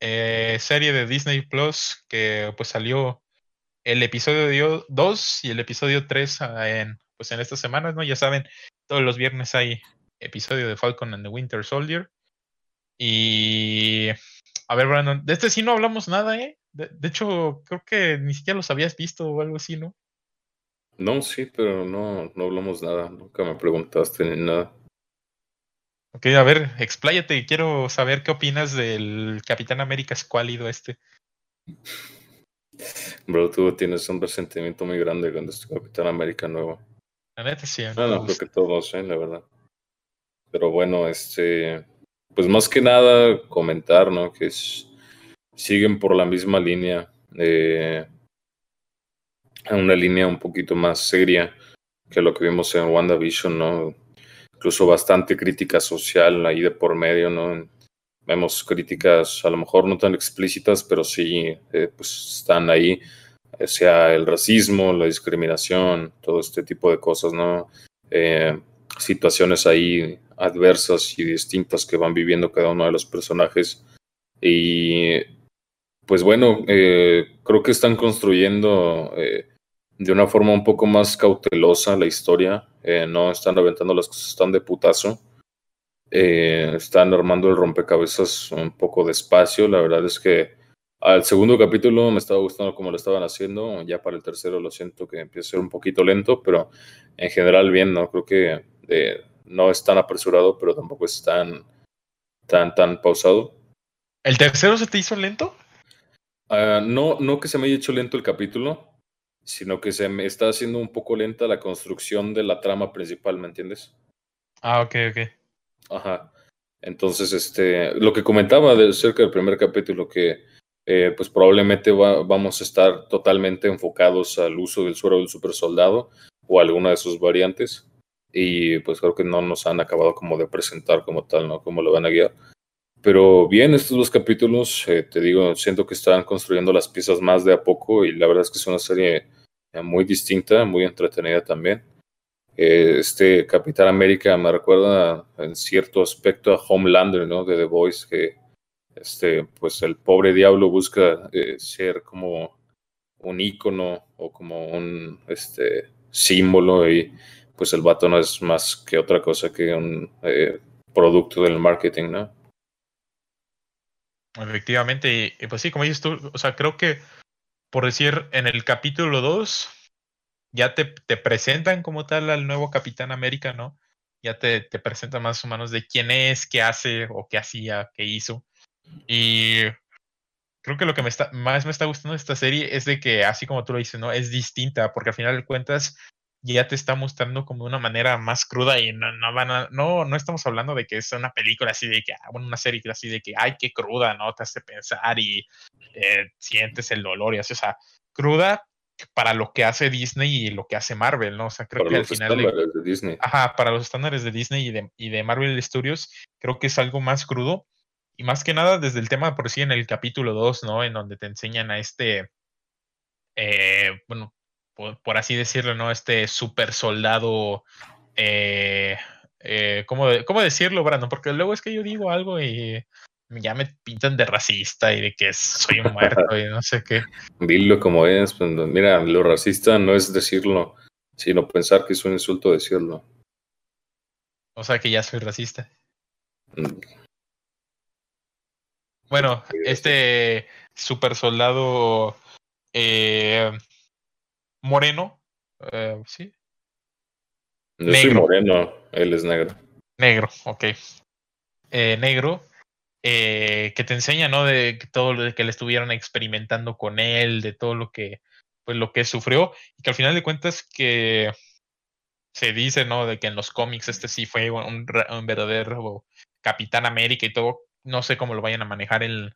eh, serie de Disney Plus que pues salió el episodio 2 y el episodio 3 ah, en, pues en estas semanas, ¿no? Ya saben, todos los viernes hay episodio de Falcon and the Winter Soldier. Y. A ver, Brandon, de este sí no hablamos nada, ¿eh? De, hecho, creo que ni siquiera los habías visto o algo así, ¿no? No, sí, pero no, no hablamos nada. Nunca me preguntaste ni nada. Ok, a ver, expláyate. Quiero saber qué opinas del Capitán América escuálido este. Bro, tú tienes un resentimiento muy grande con este Capitán América nuevo. La neta sí. No, no, creo que todos, ¿eh? La verdad. Pero bueno, este, pues más que nada comentar, ¿no? Que siguen por la misma línea, eh, una línea un poquito más seria que lo que vimos en WandaVision, ¿no? Incluso bastante crítica social ahí de por medio, ¿no? Vemos críticas a lo mejor no tan explícitas, pero sí, eh, pues están ahí, eh, sea el racismo, la discriminación, todo este tipo de cosas, ¿no? Eh, situaciones ahí adversas y distintas que van viviendo cada uno de los personajes. Y pues bueno, eh, creo que están construyendo eh, de una forma un poco más cautelosa la historia. Eh, no están aventando las cosas tan de putazo. están armando el rompecabezas un poco despacio. La verdad es que al segundo capítulo me estaba gustando como lo estaban haciendo. Ya para el tercero lo siento que empieza a ser un poquito lento, pero en general bien, ¿no? Creo que no es tan apresurado, pero tampoco es tan, tan, tan pausado. ¿El tercero se te hizo lento? Ah, no, no que se me haya hecho lento el capítulo, sino que se me está haciendo un poco lenta la construcción de la trama principal, ¿me entiendes? Ah, ok, ok. Ajá. Entonces, este, lo que comentaba de cerca del primer capítulo, que eh, pues probablemente vamos a estar totalmente enfocados al uso del suero del super soldado o alguna de sus variantes. Y pues creo que no nos han acabado como de presentar como tal, ¿no? Cómo lo van a guiar. Pero bien, estos dos capítulos, eh, te digo, siento que están construyendo las piezas más de a poco y la verdad es que es una serie eh, muy distinta, muy entretenida también. Eh, este Capitán América me recuerda en cierto aspecto a Homelander, ¿no? De The Voice, que este, pues el pobre diablo busca ser como un ícono o como un este, símbolo y pues el vato no es más que otra cosa que un producto del marketing, ¿no? Efectivamente, y, pues sí, como dices tú, o sea, creo que por decir, en el capítulo 2 ya te, te, presentan como tal al nuevo Capitán América, ¿no? Ya te, te presentan más o menos de quién es, qué hace o qué hacía, qué hizo. Y creo que lo que me está, más me está gustando de esta serie es de que, así como tú lo dices, ¿no? Es distinta, porque al final de cuentas ya te está mostrando como de una manera más cruda y no, no van a, no, no estamos hablando de que es una película así de que, ah, bueno, una serie así de que, ay, qué cruda, ¿no? Te hace pensar y eh, sientes el dolor y así, o sea, cruda para lo que hace Disney y lo que hace Marvel, ¿no? O sea, creo para que al final... estándares de Disney. Ajá, para los estándares de Disney y de, y de Marvel Studios, creo que es algo más crudo. Y más que nada desde el tema por sí en el capítulo 2, ¿no? En donde te enseñan a este, eh, bueno, por, así decirlo, ¿no? Este super soldado. Eh, eh, ¿cómo, ¿cómo, decirlo, Brandon? Porque luego es que yo digo algo y ya me pintan de racista y de que soy muerto y no sé qué. Dilo como es. Mira, lo racista no es decirlo, sino pensar que es un insulto decirlo. O sea que ya soy racista. Mm. Bueno, este super soldado eh, moreno, eh, ¿sí? Yo soy moreno, él es negro. Negro, ok. Eh, negro, eh, que te enseña, ¿no? De todo lo que le estuvieron experimentando con él, de todo lo que, pues, lo que sufrió, y que al final de cuentas que se dice, ¿no? De que en los cómics este sí fue un, verdadero Capitán América y todo. No sé cómo lo vayan a manejar en,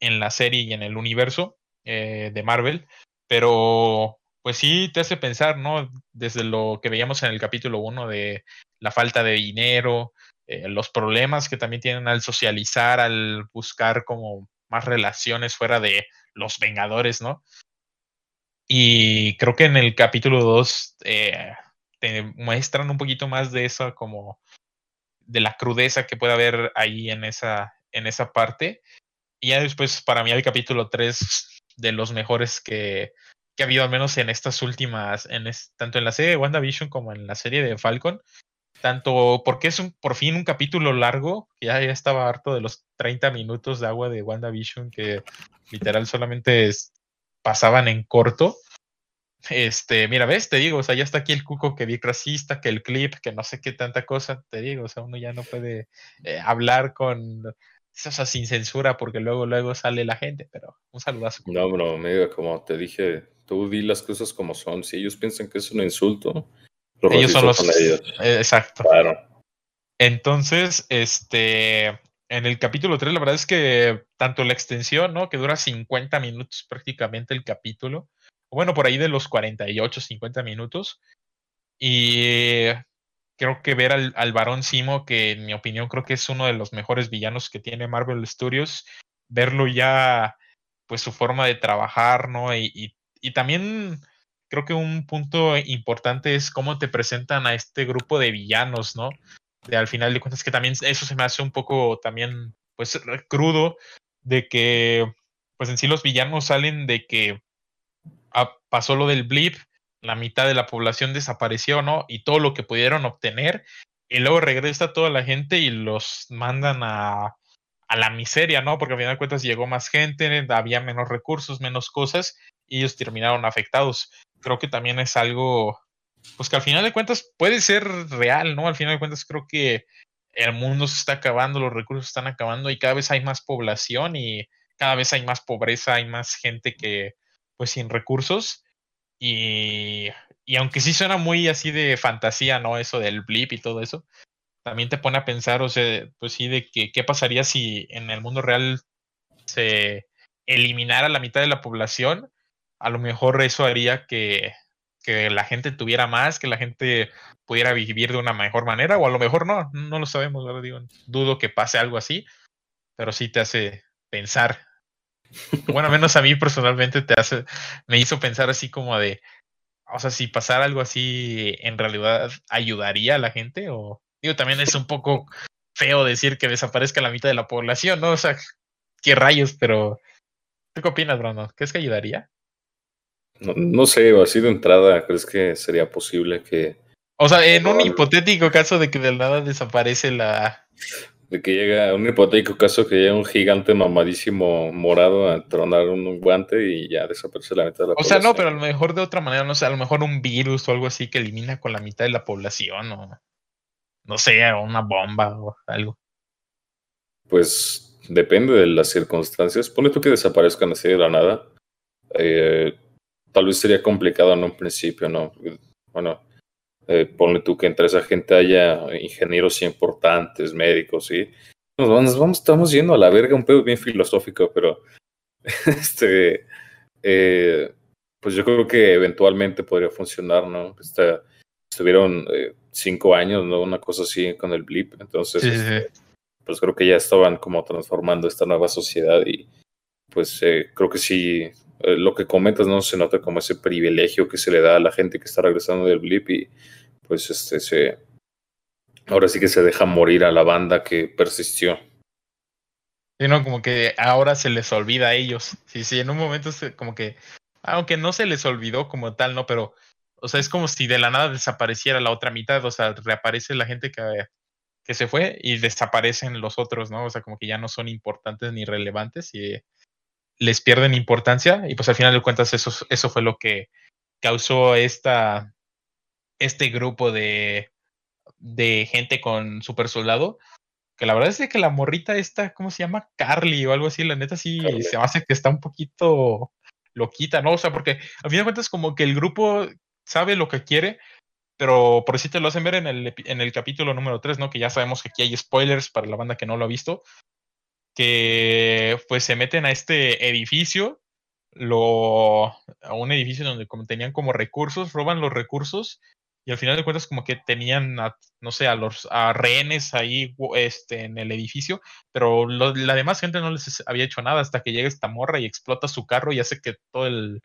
en la serie y en el universo de Marvel, pero pues sí te hace pensar, ¿no? Desde lo que veíamos en el capítulo 1 de la falta de dinero, eh, los problemas que también tienen al socializar, al buscar como más relaciones fuera de los Vengadores, ¿no? Y creo que en el capítulo 2 eh, te muestran un poquito más de eso, como de la crudeza que puede haber ahí en esa, en esa parte. Y ya después, para mí, el capítulo 3 de los mejores que, que ha habido al menos en estas últimas, en tanto en la serie de WandaVision como en la serie de Falcon. Tanto porque es un, por fin un capítulo largo, que ya, estaba harto de los 30 minutos de agua de WandaVision que literal solamente pasaban en corto. Este, mira, ves, te digo, o sea, ya está aquí el cuco que vi racista, que el clip, que no sé qué tanta cosa, te digo, o sea, uno ya no puede eh, hablar con o sea, sin censura, porque luego, luego sale la gente, pero un saludazo. No, bro, medio como te dije, tú di las cosas como son. Si ellos piensan que es un insulto, ellos son los. ellos. Eh, exacto. Claro. Entonces, este. En el capítulo 3, la verdad es que tanto la extensión, ¿no? Que dura 50 minutos prácticamente el capítulo. Bueno, por ahí de los 48, 50 minutos. Y creo que ver al, al Barón Simo, que en mi opinión creo que es uno de los mejores villanos que tiene Marvel Studios, verlo ya, pues su forma de trabajar, ¿no? Y, y, también creo que un punto importante es cómo te presentan a este grupo de villanos, ¿no? Al final de cuentas que también eso se me hace un poco también, pues, crudo, de que, pues en sí los villanos salen de que ah, pasó lo del blip, la mitad de la población desapareció, ¿no? Y todo lo que pudieron obtener, y luego regresa toda la gente y los mandan a, a la miseria, ¿no? Porque al final de cuentas llegó más gente, había menos recursos, menos cosas, y ellos terminaron afectados. Creo que también es algo, pues que al final de cuentas puede ser real, ¿no? Al final de cuentas creo que el mundo se está acabando, los recursos están acabando y cada vez hay más población y cada vez hay más pobreza, hay más gente que, pues sin recursos y, y aunque sí suena muy así de fantasía, ¿no? Eso del blip y todo eso, también te pone a pensar, o sea, pues sí, de que qué pasaría si en el mundo real se eliminara la mitad de la población. A lo mejor eso haría que, que la gente tuviera más, que la gente pudiera vivir de una mejor manera, o a lo mejor no, no lo sabemos, Digo, dudo que pase algo así, pero sí te hace pensar. Bueno, menos a mí personalmente te hace, me hizo pensar así como de, o sea, si pasara algo así, ¿en realidad ayudaría a la gente? O digo, también es un poco feo decir que desaparezca la mitad de la población, ¿no? O sea, qué rayos, pero ¿tú qué opinas, Bruno? ¿Crees que ayudaría? No, no sé, así de entrada, ¿crees que sería posible que... O sea, en un hipotético caso de que de nada desaparece la, de que llega, un hipotético caso que llega un gigante mamadísimo morado a tronar un guante y ya desaparece la mitad de la población. O sea, no, pero a lo mejor de otra manera, no sé, a lo mejor un virus o algo así que elimina con la mitad de la población o no sé, una bomba o algo. Pues depende de las circunstancias. Pone tú que desaparezcan así de la nada. Eh, tal vez sería complicado en un principio, ¿no? Bueno, eh, ponle tú que entre esa gente haya ingenieros importantes, médicos, ¿sí? Nos vamos, vamos, estamos yendo a la verga, un pedo bien filosófico, pero este, eh, pues yo creo que eventualmente podría funcionar, ¿no? estuvieron eh, cinco años, ¿no? Una cosa así con el blip, entonces, este, pues creo que ya estaban como transformando esta nueva sociedad y pues creo que sí, lo que comentas, ¿no? Se nota como ese privilegio que se le da a la gente que está regresando del blip y pues este se ahora sí que se deja morir a la banda que persistió. Sí, no, como que ahora se les olvida a ellos. Sí, sí, en un momento como que, aunque no se les olvidó como tal, ¿no? Pero, o sea, es como si de la nada desapareciera la otra mitad, o sea, reaparece la gente que, que se fue y desaparecen los otros, ¿no? O sea, como que ya no son importantes ni relevantes y les pierden importancia y pues al final de cuentas eso, eso fue lo que causó esta, este grupo de, de gente con super soldado. Que la verdad es que la morrita esta, ¿cómo se llama? Carly o algo así, la neta sí se me hace que está un poquito loquita, ¿no? O sea, porque a fin de cuentas como que el grupo sabe lo que quiere, pero por si te lo hacen ver en el, en el capítulo número 3, ¿no? Que ya sabemos que aquí hay spoilers para la banda que no lo ha visto, que pues se meten a este edificio, lo, a un edificio donde tenían como recursos, roban los recursos y al final de cuentas como que tenían, no sé, a los a rehenes ahí este, en el edificio, pero la demás gente no les había hecho nada hasta que llega esta morra y explota su carro y hace que todo el,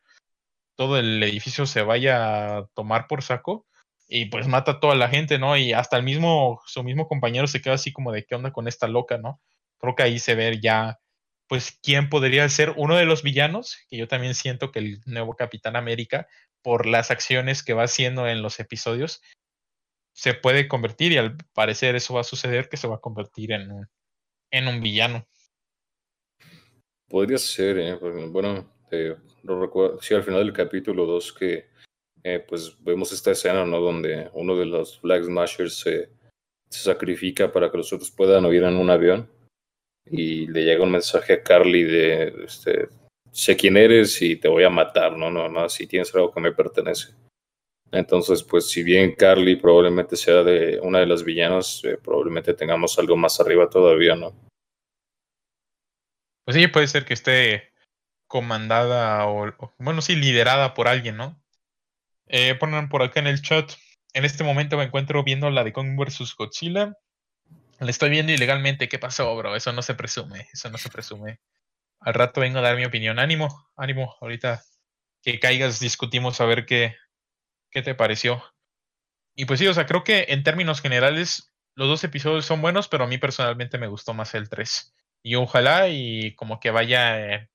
todo el edificio se vaya a tomar por saco y pues mata a toda la gente, ¿no? Y hasta el mismo, su mismo compañero se queda así como de qué onda con esta loca, ¿no? Creo que ahí se ve ya, pues, quién podría ser uno de los villanos, que yo también siento que el nuevo Capitán América por las acciones que va haciendo en los episodios, se puede convertir y al parecer eso va a suceder que se va a convertir en un, en un villano. Podría ser, ¿eh? bueno, eh, no recuerdo, sí, al final del capítulo 2 que eh, pues vemos esta escena, ¿no? Donde uno de los Flag Smashers se, se sacrifica para que los otros puedan huir en un avión y le llega un mensaje a Carly de, este, sé quién eres y te voy a matar, ¿no? No, no, si tienes algo que me pertenece. Entonces, pues si bien Carly probablemente sea de una de las villanas, eh, probablemente tengamos algo más arriba todavía, ¿no? Pues sí, puede ser que esté comandada o, bueno, sí, liderada por alguien, ¿no? Eh, ponen por acá en el chat. En este momento me encuentro viendo la de Kong vs. Godzilla. La estoy viendo ilegalmente. ¿Qué pasó, bro? Eso no se presume. Eso no se presume al rato vengo a dar mi opinión. Ánimo, ánimo, ahorita que caigas discutimos a ver qué, qué te pareció. Y pues sí, o sea, creo que en términos generales los dos episodios son buenos, pero a mí personalmente me gustó más el 3. Y ojalá y como que vaya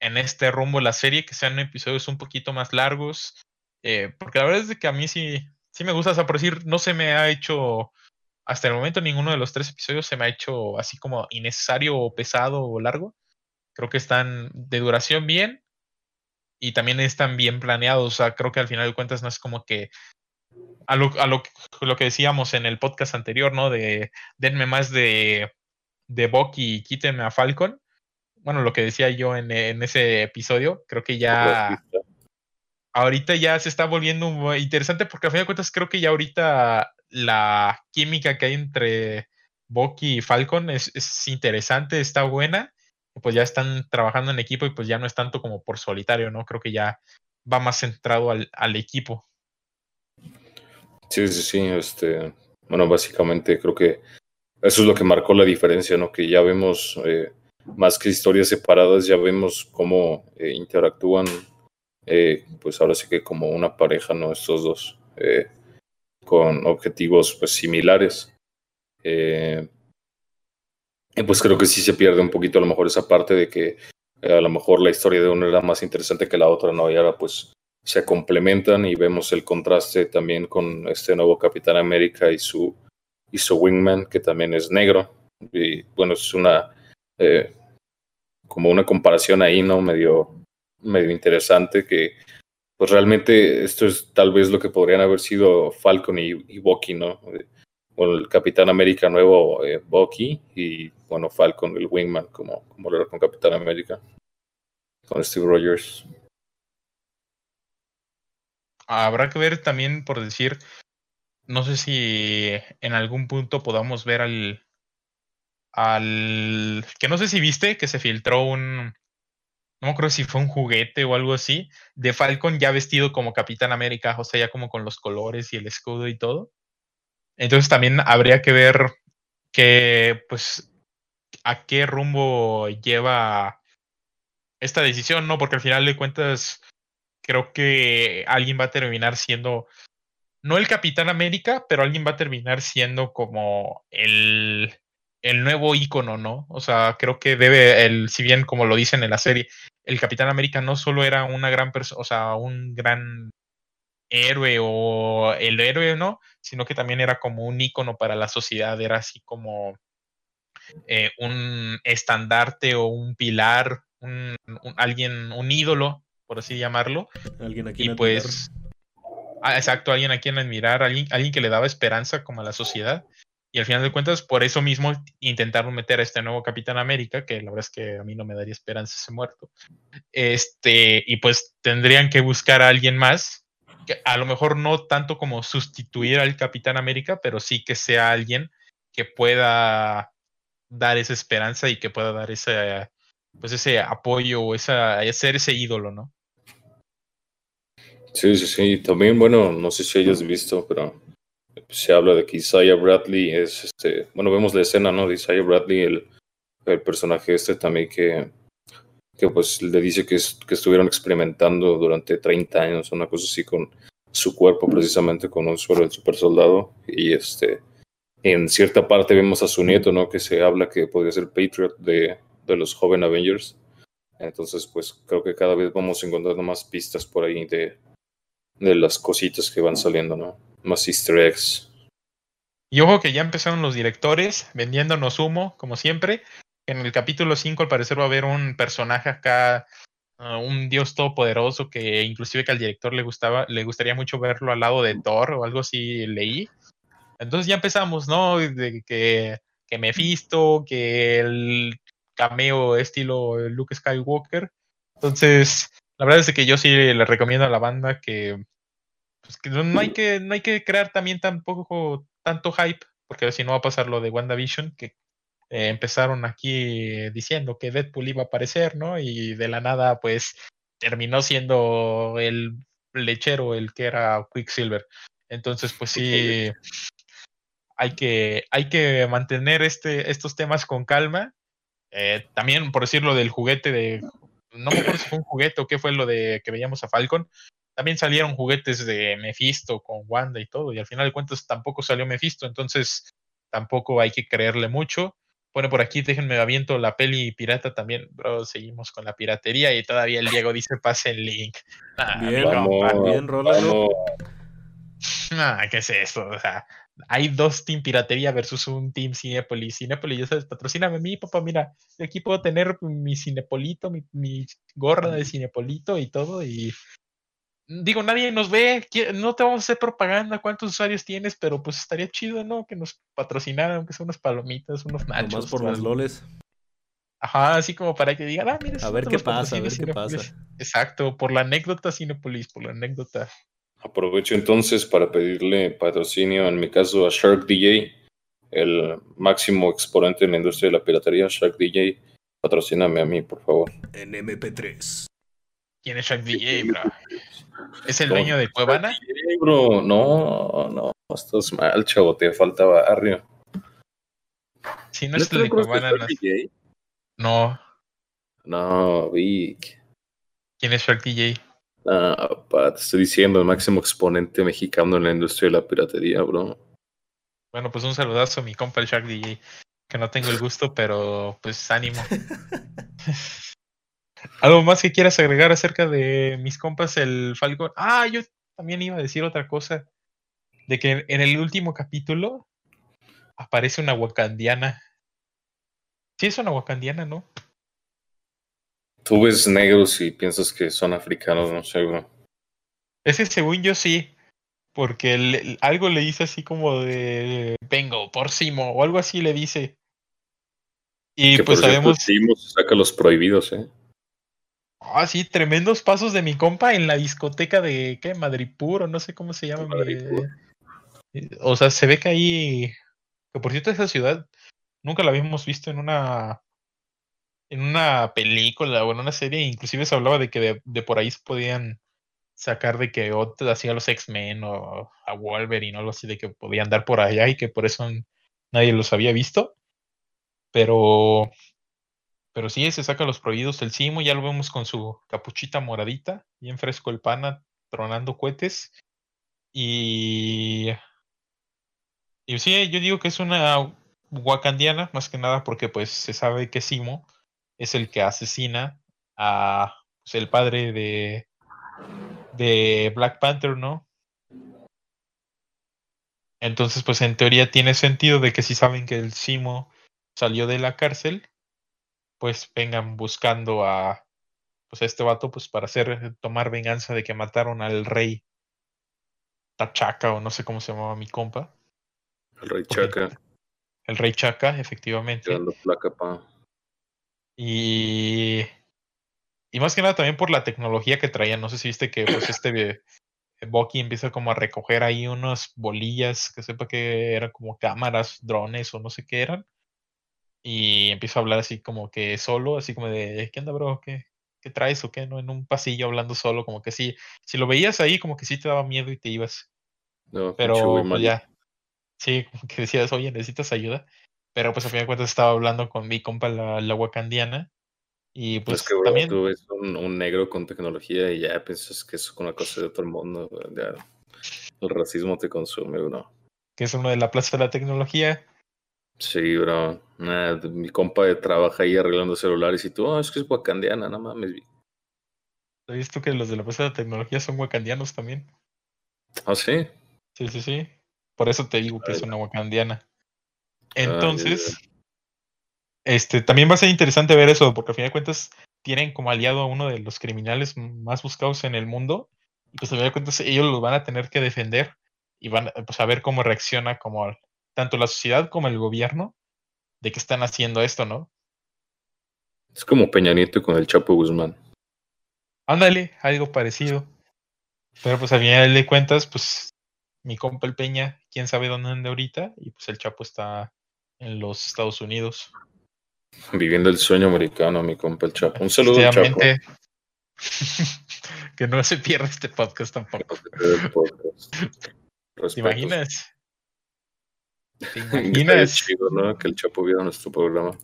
en este rumbo la serie, que sean episodios un poquito más largos. Eh, porque la verdad es que a mí sí, sí me gusta, o sea, por decir, no se me ha hecho, hasta el momento ninguno de los tres episodios se me ha hecho así como innecesario o pesado o largo. Creo que están de duración bien y también están bien planeados. O sea, creo que al final de cuentas no es como que a lo, a lo, lo que decíamos en el podcast anterior, ¿no? De denme más de, de Bucky y quítenme a Falcon. Bueno, lo que decía yo en, en ese episodio, creo que ya ahorita ya se está volviendo interesante porque al final de cuentas creo que ya ahorita la química que hay entre Bucky y Falcon es, es interesante, está buena. Pues ya están trabajando en equipo y pues ya no es tanto como por solitario, ¿no? Creo que ya va más centrado al, al equipo. Sí, sí, sí. Este, bueno, básicamente creo que eso es lo que marcó la diferencia, ¿no? Que ya vemos eh, más que historias separadas, ya vemos cómo eh, interactúan, eh, pues ahora sí que como una pareja, ¿no? Estos dos, con objetivos pues similares. y pues creo que sí se pierde un poquito a lo mejor esa parte de que a lo mejor la historia de uno era más interesante que la otra, ¿no? Y ahora pues se complementan y vemos el contraste también con este nuevo Capitán América y su, y su Wingman, que también es negro. Y bueno, es una eh, como una comparación ahí, ¿no? Medio, medio interesante que pues realmente esto es tal vez lo que podrían haber sido Falcon y, y Bucky, ¿no? O el Capitán América nuevo eh, Bucky y bueno, Falcon, el Wingman, como, como lo era con Capitán América, con Steve Rogers habrá que ver también, por decir, no sé si en algún punto podamos ver al, al, que no sé si viste que se filtró un, no me acuerdo si fue un juguete o algo así, de Falcon ya vestido como Capitán América, o sea, ya como con los colores y el escudo y todo. Entonces también habría que ver que, pues, a qué rumbo lleva esta decisión, ¿no? Porque al final de cuentas, creo que alguien va a terminar siendo, no el Capitán América, pero alguien va a terminar siendo como el, el nuevo ícono, ¿no? O sea, creo que debe, el, si bien como lo dicen en la serie, el Capitán América no solo era una gran persona, o sea, un gran héroe o el héroe, ¿no? Sino que también era como un ícono para la sociedad, era así como eh, un estandarte o un pilar, un, alguien, un ídolo por así llamarlo. Alguien a quien y pues, ah, exacto, alguien a quien admirar, alguien, alguien que le daba esperanza como a la sociedad. Y al final de cuentas, por eso mismo intentaron meter a este nuevo Capitán América, que la verdad es que a mí no me daría esperanza ese muerto. Este, y pues tendrían que buscar a alguien más, que a lo mejor no tanto como sustituir al Capitán América, pero sí que sea alguien que pueda dar esa esperanza y que pueda dar ese, pues ese apoyo o esa, ser ese ídolo, ¿no? Sí, sí, sí. También, bueno, no sé si hayas visto, pero se habla de que Isaiah Bradley es este. Bueno, vemos la escena, ¿no? De Isaiah Bradley, el, el personaje este también que, que pues le dice que, que estuvieron experimentando durante 30 años, una cosa así con su cuerpo, precisamente con un suelo del super soldado. Y este. En cierta parte vemos a su nieto, ¿no? Que se habla que podría ser Patriot de, de los joven Avengers. Entonces, pues creo que cada vez vamos encontrando más pistas por ahí de, de las cositas que van saliendo, ¿no? Más easter eggs. Y ojo que ya empezaron los directores vendiéndonos humo, como siempre. En el capítulo 5 al parecer va a haber un personaje acá, uh, un dios todopoderoso que inclusive que al director le gustaba, le gustaría mucho verlo al lado de Thor o algo así leí. Entonces ya empezamos, ¿no? De que, que Mephisto, que el cameo estilo Luke Skywalker. Entonces, la verdad es que yo sí le recomiendo a la banda que, pues, que no hay que no hay que crear también tampoco tanto hype, porque si no va a pasar lo de WandaVision, que eh, empezaron aquí diciendo que Deadpool iba a aparecer, ¿no? Y de la nada, pues, terminó siendo el lechero el que era Quicksilver. Entonces, pues sí, hay que, hay que mantener este, estos temas con calma. Eh, también, por decirlo del juguete de no me acuerdo si fue un juguete o qué fue lo de que veíamos a Falcon. También salieron juguetes de Mephisto con Wanda y todo, y al final de cuentas tampoco salió Mephisto, entonces tampoco hay que creerle mucho. Pone por aquí, déjenme aviento la peli pirata también, bro, seguimos con la piratería y todavía el Diego dice pase el link. Ah, bien, bien, Rolando. Ah, ¿qué es eso? O sea, hay dos Team Piratería versus un Team Cinepolis. Cinepolis, ya sabes, patrocíname a mí, papá. Mira, aquí puedo tener mi Cinepolito, mi, gorra de Cinepolito y todo. Y digo, nadie nos ve, no te vamos a hacer propaganda, cuántos usuarios tienes, pero pues estaría chido, ¿no? Que nos patrocinaran, aunque sea unas palomitas, unos nachos. Más por los loles. Ajá, así como para que digan, ah, mira, a ver qué pasa, a ver qué pasa. Exacto, por la anécdota Cinepolis, por la anécdota. Aprovecho entonces para pedirle patrocinio, en mi caso, a Shark DJ, el máximo exponente en la industria de la piratería, Shark DJ. Patrocíname a mí, por favor. En MP3. ¿Quién es Shark DJ, bro? ¿Es el dueño de Cuevana? Bro, no, no, estás mal, chavo, te falta barrio. Si no es el de Cuevana, no. No. No, Vic. ¿Quién es Shark DJ? Ah, pa, te estoy diciendo, el máximo exponente mexicano en la industria de la piratería, bro. Bueno, pues un saludazo a mi compa el Shark DJ, que no tengo el gusto, pero pues ánimo. ¿Algo más que quieras agregar acerca de mis compas, el Falcon? Ah, yo también iba a decir otra cosa. De que en el último capítulo aparece una wakandiana. Sí, es una wakandiana, ¿no? Tú ves negros y piensas que son africanos, no sé, bro. Ese según yo sí. Porque algo le dice así como de vengo por Simo o algo así le dice. Y pues sabemos. Simo saca los prohibidos, eh. Ah, sí, tremendos pasos de mi compa en la discoteca de, ¿qué? Madripur o no sé cómo se llama. O sea, se ve que ahí, que por cierto esa ciudad nunca la habíamos visto en una en una película o en una serie, inclusive se hablaba de que de, por ahí se podían sacar de que hacía los X-Men o a Wolverine o algo así, de que podían andar por allá y que por eso nadie los había visto. Pero pero sí, se saca los prohibidos el Simo, ya lo vemos con su capuchita moradita, bien fresco el pana, tronando cohetes. Y. Y sí, yo digo que es una wakandiana, más que nada porque pues se sabe que Simo es el que asesina a pues, el padre de, de Black Panther, ¿no? Entonces, pues en teoría tiene sentido de que si saben que el Simo salió de la cárcel, pues vengan buscando a pues a este vato pues para hacer tomar venganza de que mataron al rey Tachaca o no sé cómo se llamaba mi compa. El rey Chaca. El rey Chaca, efectivamente. Placa, pa. Y y más que nada también por la tecnología que traían. No sé si viste que pues este Bucky empieza como a recoger ahí unas bolillas que sepa que eran como cámaras, drones o no sé qué eran y empiezo a hablar así como que solo, así como de, ¿qué onda, bro? ¿Qué, qué traes o qué? ¿No? En un pasillo hablando solo, como que sí, si lo veías ahí, como que sí te daba miedo y te ibas. No, Pero pues ya, sí, como que decías, oye, necesitas ayuda. Pero pues a fin de cuentas estaba hablando con mi compa, la, la wakandiana. Y pues es que, también... tú ves un, negro con tecnología y ya piensas que es una cosa de otro mundo. Ya, el racismo te consume, bro. Que es uno de la plaza de la tecnología. Sí, bro. Mi compa trabaja ahí arreglando celulares y tú, oh, es que es wakandiana, no mames. ¿Has visto que los de la plaza de tecnología son wakandianos también? ¿Ah, sí? Sí, sí, sí. Por eso te digo que es una wakandiana. Entonces, este, también va a ser interesante ver eso, porque al fin de cuentas tienen como aliado a uno de los criminales más buscados en el mundo. Y pues al fin de cuentas ellos los van a tener que defender y van pues, a ver cómo reacciona como tanto la sociedad como el gobierno de que están haciendo esto, ¿no? Es como Peña Nieto con el Chapo Guzmán. Ándale, algo parecido. Pero pues al final de cuentas, pues mi compa el Peña, quién sabe dónde anda ahorita, y pues el Chapo está en los Estados Unidos. Viviendo el sueño americano, mi compa el Chapo. Un saludo, Chapo. que no se pierda este podcast tampoco. ¿Te imaginas? ¿Te imaginas? chido, ¿no? Que el Chapo viera nuestro programa.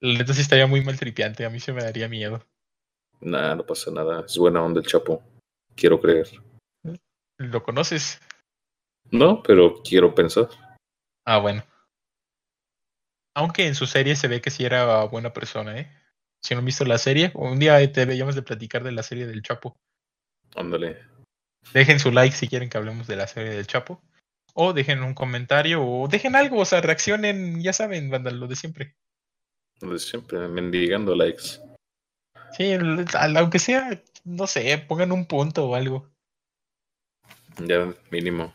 La neta sí estaría muy mal tripiante, a mí se me daría miedo. Nah, no pasa nada. Es buena onda el Chapo. Quiero creer. ¿Lo conoces? No, pero quiero pensar. Ah, bueno. Aunque en su serie se ve que sí era buena persona, ¿eh? Si no han visto la serie, un día te veíamos de platicar de la serie del Chapo. Ándale. Dejen su like si quieren que hablemos de la serie del Chapo. O dejen un comentario o dejen algo, o sea, reaccionen, ya saben, banda, lo de siempre. Lo de siempre, mendigando likes. Sí, aunque sea, no sé, pongan un punto o algo. Ya, mínimo.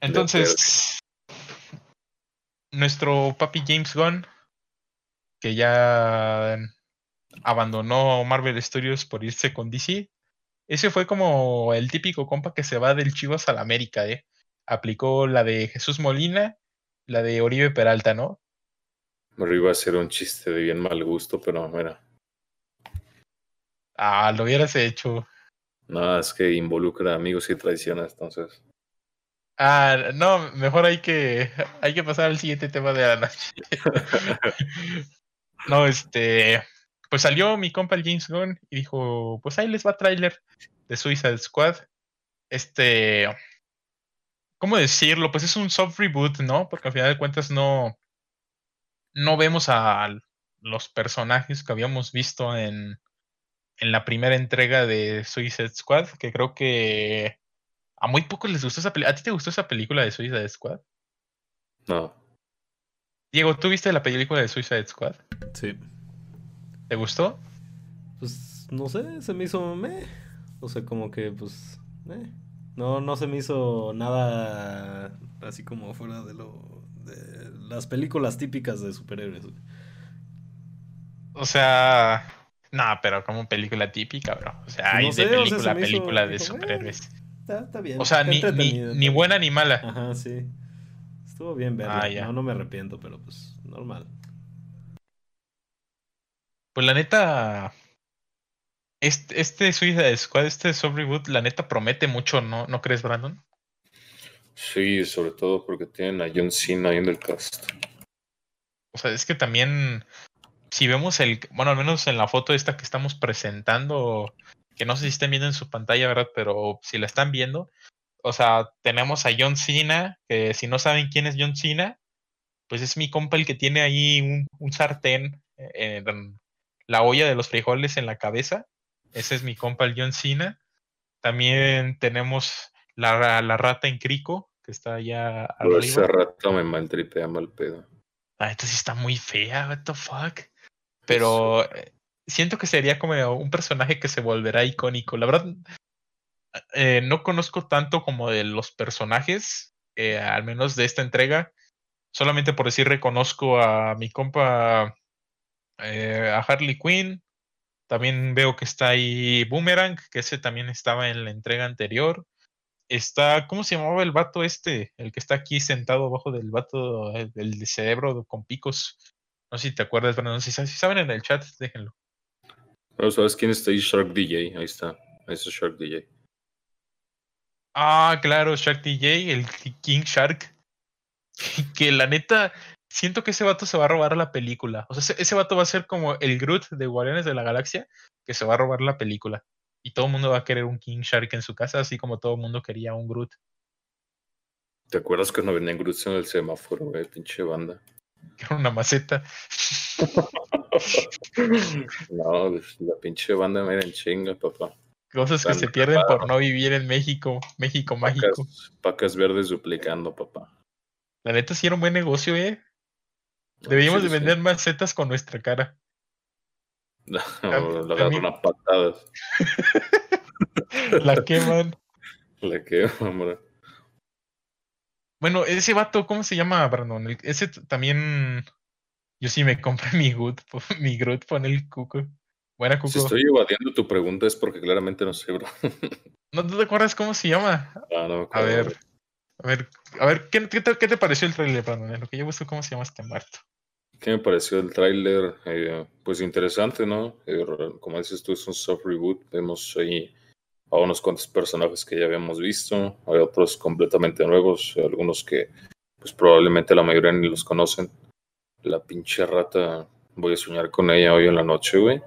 Entonces, nuestro papi James Gunn, que ya abandonó Marvel Studios por irse con DC, ese fue como el típico compa que se va del Chivas a la América, ¿eh? Aplicó la de Jesús Molina, la de Oribe Peralta, ¿no? Me iba a ser un chiste de bien mal gusto, pero mira. Ah, lo hubieras hecho. No, es que involucra amigos y traiciones, entonces. Ah, no, mejor hay que, hay que pasar al siguiente tema de la noche. no, este, pues salió mi compa el James Gunn y dijo, pues ahí les va trailer de Suicide Squad. Este, ¿cómo decirlo? Pues es un soft reboot, ¿no? Porque al final de cuentas no, no vemos a los personajes que habíamos visto en, en la primera entrega de Suicide Squad, que creo que a muy pocos les gustó esa película. ¿A ti te gustó esa película de Suicide Squad? No. Diego, ¿tú viste la película de Suicide Squad? Sí. ¿Te gustó? Pues no sé, se me hizo me. O sea, como que pues. No, no se me hizo nada así como fuera de lo. de las películas típicas de superhéroes. O sea. No, pero como película típica, bro. O sea, hay de película película de superhéroes. Está, bien. O sea, ni, ni, buena ni mala. Ajá, sí. Estuvo bien verla. Ah, no, no me arrepiento, pero pues normal. Pues la neta. Este, este Suicide Squad, este Soft Reboot, la neta promete mucho, ¿no? ¿No crees, Brandon? Sí, sobre todo porque tienen a John Cena ahí en el cast. O sea, es que también si vemos el, bueno, al menos en la foto esta que estamos presentando, que no sé si estén viendo en su pantalla, ¿verdad? Pero si la están viendo, o sea, tenemos a John Cena, que si no saben quién es John Cena, pues es mi compa el que tiene ahí un, sartén en la olla de los frijoles en la cabeza. Ese es mi compa el John Cena. También tenemos la, la rata en crico, que está allá arriba. Esa rata me maltripea mal pedo. Ah, esta sí está muy fea, what the fuck. Pero eh, siento que sería como un personaje que se volverá icónico. La verdad, eh, no conozco tanto como de los personajes, eh, al menos de esta entrega. Solamente por decir, reconozco a mi compa, a Harley Quinn. También veo que está ahí Boomerang, que ese también estaba en la entrega anterior. Está, ¿cómo se llamaba el vato este? El que está aquí sentado abajo del vato del cerebro con picos. No sé si te acuerdas, no sé si saben en el chat, déjenlo. Pero ¿sabes quién está ahí? Shark DJ, ahí está. Ahí está Shark DJ. Ah, claro, Shark DJ, el King Shark. Que la neta, siento que ese vato se va a robar la película. O sea, ese, vato va a ser como el Groot de Guardianes de la Galaxia, que se va a robar la película. Y todo el mundo va a querer un King Shark en su casa, así como todo el mundo quería un Groot. ¿Te acuerdas cuando venían Groots en el semáforo, güey? Pinche banda. era una maceta. no, pues, la pinche banda me en chinga, papá. Cosas que se pierden por no vivir en México, México mágico. Pacas verdes duplicando, papá. La neta sí era un buen negocio, eh. Deberíamos de vender macetas con nuestra cara. No, le agarran unas patadas. la queman. La queman, bro. Bueno, ese vato, ¿cómo se llama, Brandon? Ese también. Yo sí me compré mi Groot, mi Groot pone el cuco. Buena cuco. Si estoy evadiendo tu pregunta es porque claramente no sé, bro. ¿No te acuerdas cómo se llama? Ah, no, a ver, a ver, a ver, ¿qué, qué, te, pareció el trailer, Brandon? lo que yo busco, ¿cómo se llama este muerto? ¿Qué me pareció el tráiler? Eh, pues interesante, ¿no? Eh, como dices tú, es un soft reboot. Vemos ahí a unos cuantos personajes que ya habíamos visto, hay otros completamente nuevos, algunos que pues probablemente la mayoría ni los conocen. La pinche rata, voy a soñar con ella hoy en la noche, güey.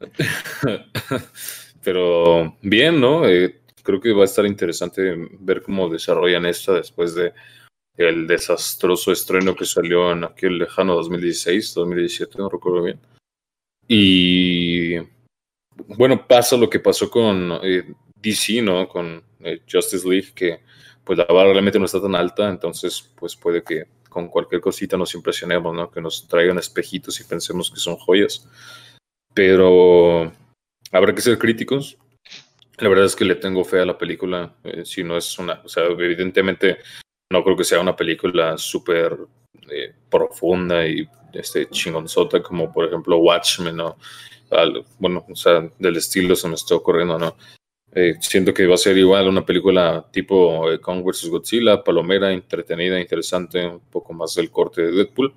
Pero bien, ¿no? Eh, creo que va a estar interesante ver cómo desarrollan esta después de el desastroso estreno que salió en aquel lejano 2016, 2017, no recuerdo bien. Y bueno, pasa lo que pasó con eh, DC, ¿no? Con eh, Justice League, que pues la barra realmente no está tan alta, entonces pues puede que con cualquier cosita nos impresionemos, ¿no? Que nos traigan espejitos y pensemos que son joyas. Pero habrá que ser críticos. La verdad es que le tengo fe a la película. Eh, si no es una, o sea, evidentemente no creo que sea una película súper eh, profunda y este, chingonzota, como por ejemplo Watchmen, ¿no? bueno, o sea, del estilo se me está ocurriendo, ¿no? Eh, siento que va a ser igual una película tipo eh, Kong vs. Godzilla, palomera, entretenida, interesante, un poco más del corte de Deadpool,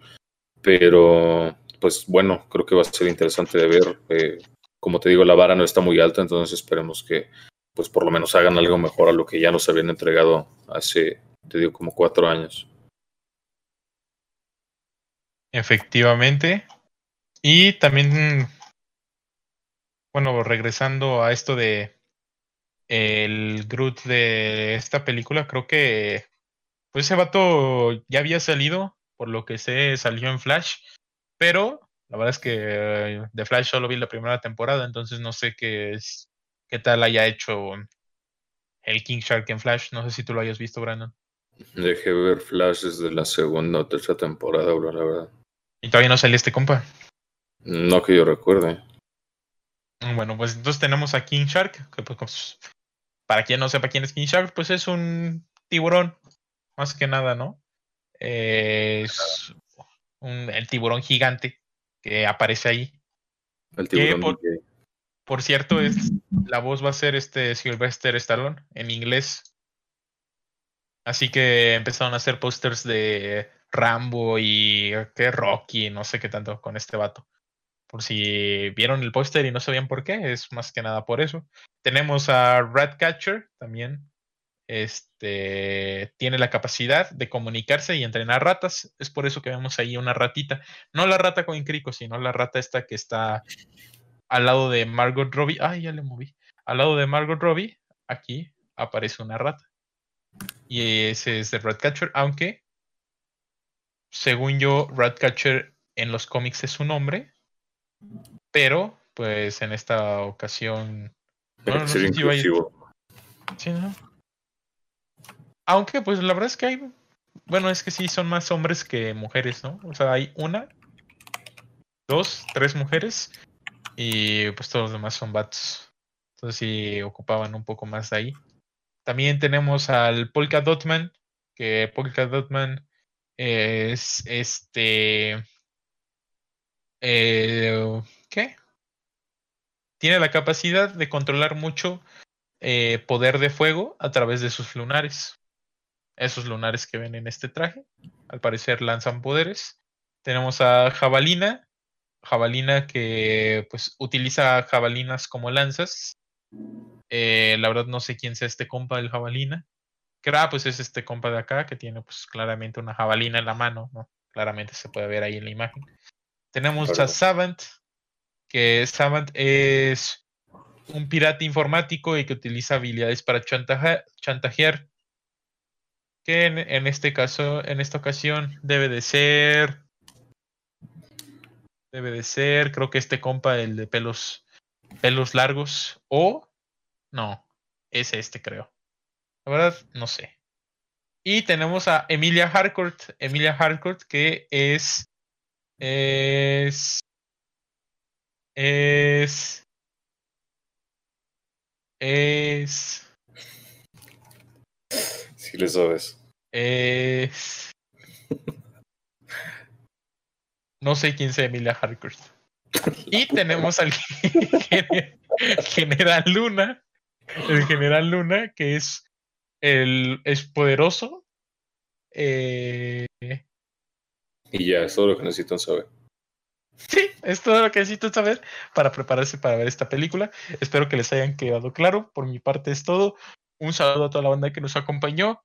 pero pues bueno, creo que va a ser interesante de ver. Eh, como te digo, la vara no está muy alta, entonces esperemos que pues por lo menos hagan algo mejor a lo que ya nos habían entregado hace, te digo, como cuatro años. Efectivamente. Y también, bueno, regresando a esto de el Groot de esta película, creo que pues ese vato ya había salido, por lo que sé, salió en Flash, pero la verdad es que de Flash solo vi la primera temporada, entonces no sé qué es, qué tal haya hecho el King Shark en Flash. No sé si tú lo hayas visto, Brandon. Dejé ver Flash desde la segunda o tercera temporada, bro, la verdad. ¿Y todavía no salió este compa? No que yo recuerde. Bueno, pues entonces tenemos a King Shark, que pues, para quien no sepa quién es King Shark, pues es un tiburón, más que nada, ¿no? es un, el tiburón gigante que aparece ahí. El tiburón por, por, cierto, es, la voz va a ser este Sylvester Stallone en inglés. Así que empezaron a hacer pósters de Rambo y que Rocky, no sé qué tanto con este vato. Por si vieron el póster y no sabían por qué, es más que nada por eso. Tenemos a Ratcatcher también. Este tiene la capacidad de comunicarse y entrenar ratas. Es por eso que vemos ahí una ratita. No la rata con crico, sino la rata esta que está al lado de Margot Robbie. Ay, ya le moví. Al lado de Margot Robbie, aquí aparece una rata. Y ese es el Ratcatcher, aunque según yo, Ratcatcher en los cómics es un hombre, pero pues en esta ocasión. Aunque pues la verdad es que hay. Bueno, es que sí, son más hombres que mujeres, ¿no? O sea, hay una, dos, tres mujeres y pues todos los demás son bats. Entonces sí ocupaban un poco más de ahí. También tenemos al Polka Dotman, que Polka Dotman es este. Eh, ¿Qué? Tiene la capacidad de controlar mucho eh, poder de fuego a través de sus lunares. Esos lunares que ven en este traje, al parecer lanzan poderes. Tenemos a Jabalina, Jabalina que pues utiliza jabalinas como lanzas. Eh, la verdad no sé quién sea este compa del Jabalina pues es este compa de acá que tiene pues claramente una jabalina en la mano, ¿no? Claramente se puede ver ahí en la imagen. Tenemos a Savant, que Savant es un pirata informático y que utiliza habilidades para chantajear. Que en, este caso, en esta ocasión, debe de ser. Debe de ser, creo que este compa, el de pelos, pelos largos. O. No, es este, creo. La verdad, no sé. Y tenemos a Emilia Harcourt. Emilia Harcourt, que es. Es. Es. Es. Si le sabes. Es. No sé quién sea Emilia Harcourt. Y tenemos al general Luna. El general Luna, que es el, es poderoso. Eh, y ya, es todo lo que necesitan saber. Sí, es todo lo que necesitan saber para prepararse para ver esta película. Espero que les hayan quedado claro. Por mi parte es todo. Un saludo a toda la banda que nos acompañó.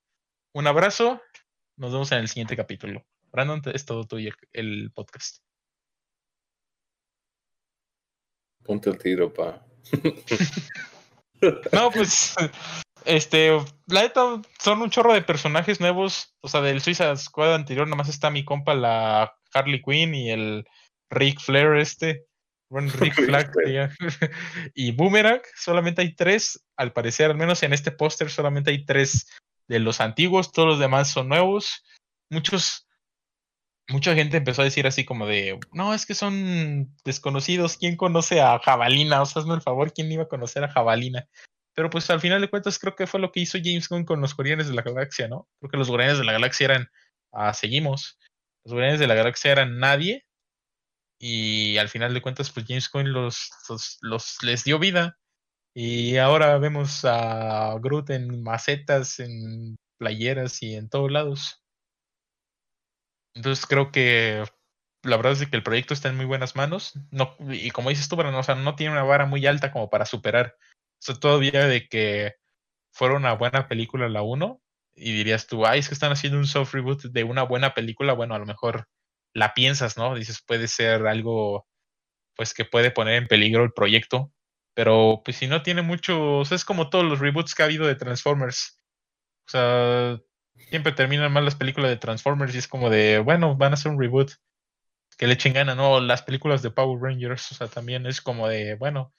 Un abrazo. Nos vemos en el siguiente capítulo. Brandon, es todo tuyo el podcast. Ponte el tiro, pa. no, pues este, la neta, son un chorro de personajes nuevos. O sea, del Suiza Squad anterior, nomás está mi compa, la Harley Quinn y el Rick Flair este. Bueno, Rick Flag y Boomerang, solamente hay tres, al parecer, al menos en este póster solamente hay tres de los antiguos, todos los demás son nuevos. Muchos, mucha gente empezó a decir así como de, no, es que son desconocidos, ¿quién conoce a Jabalina? O sea, hazme el favor, ¿quién iba a conocer a Jabalina? Pero pues al final de cuentas creo que fue lo que hizo James Gunn con los Guardianes de la Galaxia, ¿no? Porque los Guardianes de la Galaxia eran, ah, seguimos. Los Guardianes de la Galaxia eran nadie y al final de cuentas pues James Gunn los, los, les dio vida y ahora vemos a Groot en macetas, en playeras y en todos lados. Entonces creo que la verdad es que el proyecto está en muy buenas manos. No, y como dices tú, o sea, no tiene una vara muy alta como para superar. O sea, todavía de que fuera una buena película la 1, y dirías tú, ay, es que están haciendo un soft reboot de una buena película, bueno, a lo mejor la piensas, ¿no? Dices, puede ser algo, pues, que puede poner en peligro el proyecto, pero pues si no tiene mucho, o sea, es como todos los reboots que ha habido de Transformers. O sea, siempre terminan mal las películas de Transformers y es como de, bueno, van a hacer un reboot. Que le echen gana, ¿no? Las películas de Power Rangers, o sea, también es como de, bueno,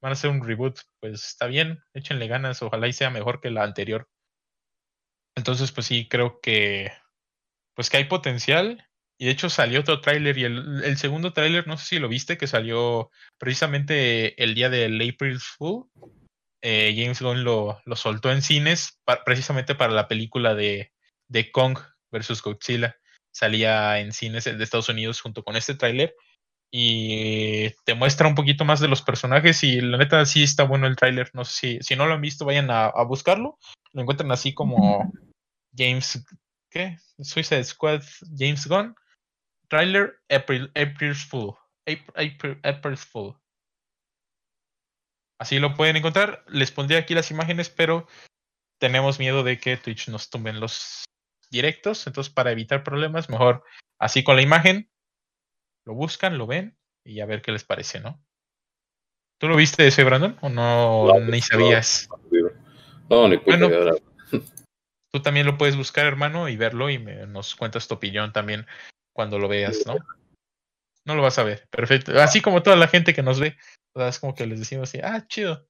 van a hacer un reboot, pues está bien, échenle ganas, ojalá y sea mejor que la anterior. Entonces, pues sí, creo que pues que hay potencial. Y de hecho salió otro tráiler y el, segundo tráiler, no sé si lo viste, que salió precisamente el día del April Fool. Eh, James Gunn lo, lo, soltó en cines precisamente para la película de, de Kong versus Godzilla. Salía en cines de Estados Unidos junto con este tráiler y te muestra un poquito más de los personajes y la neta sí está bueno el tráiler. No sé si, si no lo han visto, vayan a, a buscarlo. Lo encuentran así como James, ¿qué? Suicide Squad, James Gunn. Trailer April, April's Fool. April, April's Fool. Así lo pueden encontrar. Les pondré aquí las imágenes, pero tenemos miedo de que Twitch nos tumben los directos. Entonces, para evitar problemas, mejor así con la imagen. Lo buscan, lo ven y a ver qué les parece, ¿no? ¿Tú lo viste ese, Brandon? ¿O no, ni sabías? No, ni bueno, tú también lo puedes buscar, hermano, y verlo y me, nos cuentas tu opinión también cuando lo veas, ¿no? No lo vas a ver, perfecto. Así como toda la gente que nos ve, es como que les decimos así, ah, chido.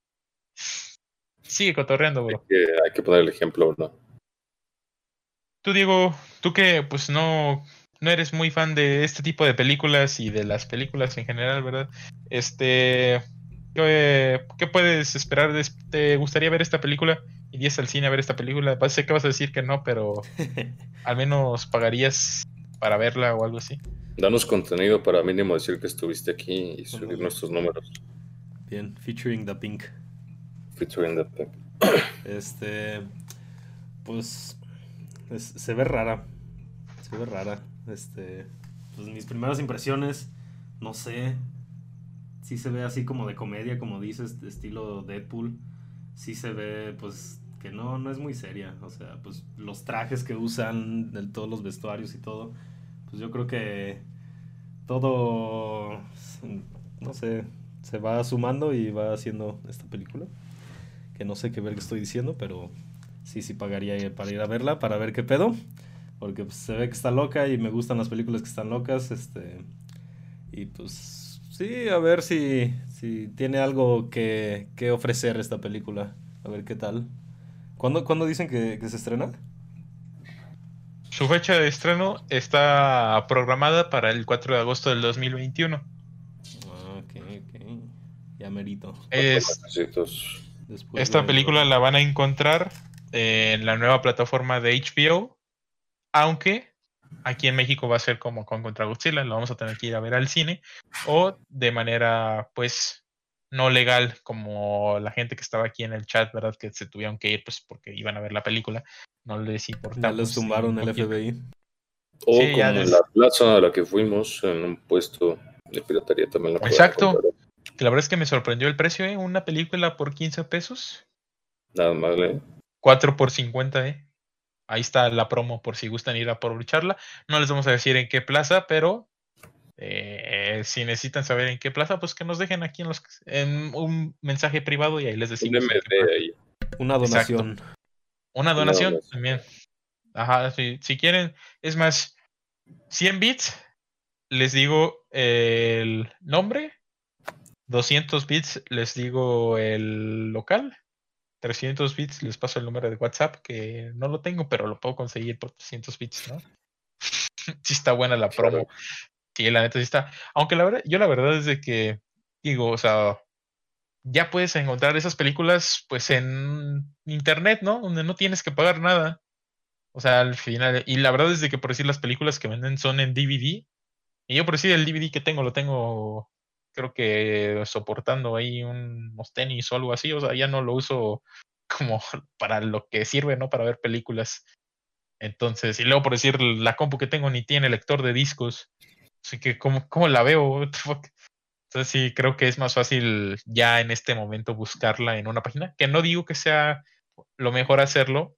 Sigue cotorreando, bro. Hay que, hay que poner el ejemplo, ¿no? Tú, Diego, tú que pues no, no eres muy fan de este tipo de películas y de las películas en general, ¿verdad? Este, ¿qué, qué puedes esperar? De, ¿Te gustaría ver esta película? irías al cine a ver esta película? Sé que vas a decir que no, pero al menos pagarías para verla o algo así. Danos contenido para mínimo decir que estuviste aquí y subir nuestros números. Bien, featuring the pink. Featuring the pink. Este, pues, se ve rara. Se ve rara. Este, pues mis primeras impresiones, no sé. Si se ve así como de comedia, como dices, estilo Deadpool. Sí se ve, pues, que no, no es muy seria. O sea, pues los trajes que usan, de todos los vestuarios y todo, pues yo creo que todo, no sé, se va sumando y va haciendo esta película. Que no sé qué ver que estoy diciendo, pero sí, sí pagaría para ir a verla, para ver qué pedo. Porque pues, se ve que está loca y me gustan las películas que están locas. Este, y pues sí, a ver si, si tiene algo que, que ofrecer esta película. A ver qué tal. ¿Cuándo, dicen que, se estrena? Su fecha de estreno está programada para el 4 de agosto del 2021. Ah, ok, ok. Ya merito. esta película la van a encontrar en la nueva plataforma de HBO, aunque aquí en México va a ser como con Contra Godzilla, lo vamos a tener que ir a ver al cine, o de manera, pues, no legal como la gente que estaba aquí en el chat, ¿verdad? Que se tuvieron que ir pues porque iban a ver la película. No les importaba. No les tumbaron el FBI. O como en la plaza a la que fuimos, en un puesto de piratería también la Exacto. Que la verdad es que me sorprendió el precio, ¿eh? Una película por 15 pesos. Nada más, ¿eh? 4 por 50, ¿eh? Ahí está la promo por si gustan ir a aprovecharla. No les vamos a decir en qué plaza, pero eh, si necesitan saber en qué plaza, pues que nos dejen aquí en, los, en un mensaje privado y ahí les decimos. Una donación. Una donación también. Ajá, si, si, quieren, es más, 100 bits, les digo el nombre, 200 bits les digo el local, 300 bits les paso el número de WhatsApp, que no lo tengo, pero lo puedo conseguir por 300 bits, ¿no? sí está buena la promo. Sí, la neta sí está. Aunque la verdad, yo la verdad es de que, digo, o sea, ya puedes encontrar esas películas pues en internet, ¿no? Donde no tienes que pagar nada. O sea, al final, y la verdad es de que por decir las películas que venden son en DVD. Y yo por decir el DVD que tengo, lo tengo, creo que soportando ahí unos tenis o algo así. O sea, ya no lo uso como para lo que sirve, ¿no? Para ver películas. Entonces, y luego por decir, la compu que tengo ni tiene lector de discos. Así que, ¿cómo, cómo la veo? Entonces sí, creo que es más fácil ya en este momento buscarla en una página, que no digo que sea lo mejor hacerlo.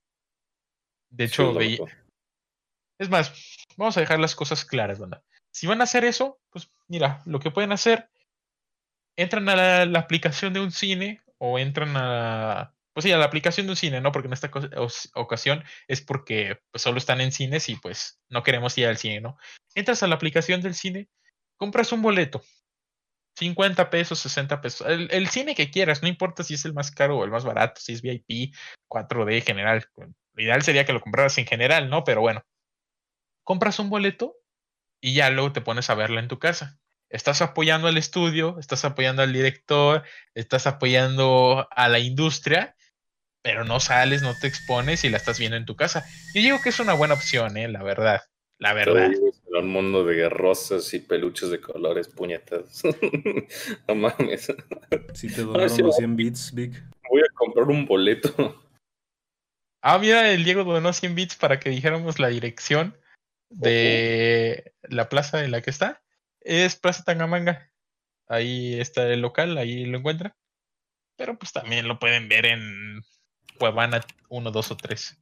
De hecho, es más, vamos a dejar las cosas claras, ¿verdad? Si van a hacer eso, pues mira, lo que pueden hacer, entran a la aplicación de un cine o entran a, pues sí, a la aplicación de un cine, ¿no? Porque en esta ocasión es porque pues, solo están en cines y pues no queremos ir al cine, ¿no? Entras a la aplicación del cine, compras un boleto, 50 pesos, 60 pesos, el, cine que quieras, no importa si es el más caro o el más barato, si es VIP, 4D general, lo ideal sería que lo compraras en general, ¿no? Pero bueno, compras un boleto y ya luego te pones a verla en tu casa estás apoyando al estudio, estás apoyando al director, estás apoyando a la industria pero no sales, no te expones y la estás viendo en tu casa. Yo digo que es una buena opción, ¿eh? la verdad. La verdad. Un mundo de rosas y peluches de colores, puñetas. no mames. Si te donaron los 100 bits, Vic. Voy a comprar un boleto. Ah, mira, el Diego donó 100 bits para que dijéramos la dirección de la plaza en la que está. Es Plaza Tangamanga. Ahí está el local, ahí lo encuentran. Pero pues también lo pueden ver en Cuevana 1, 2 o 3.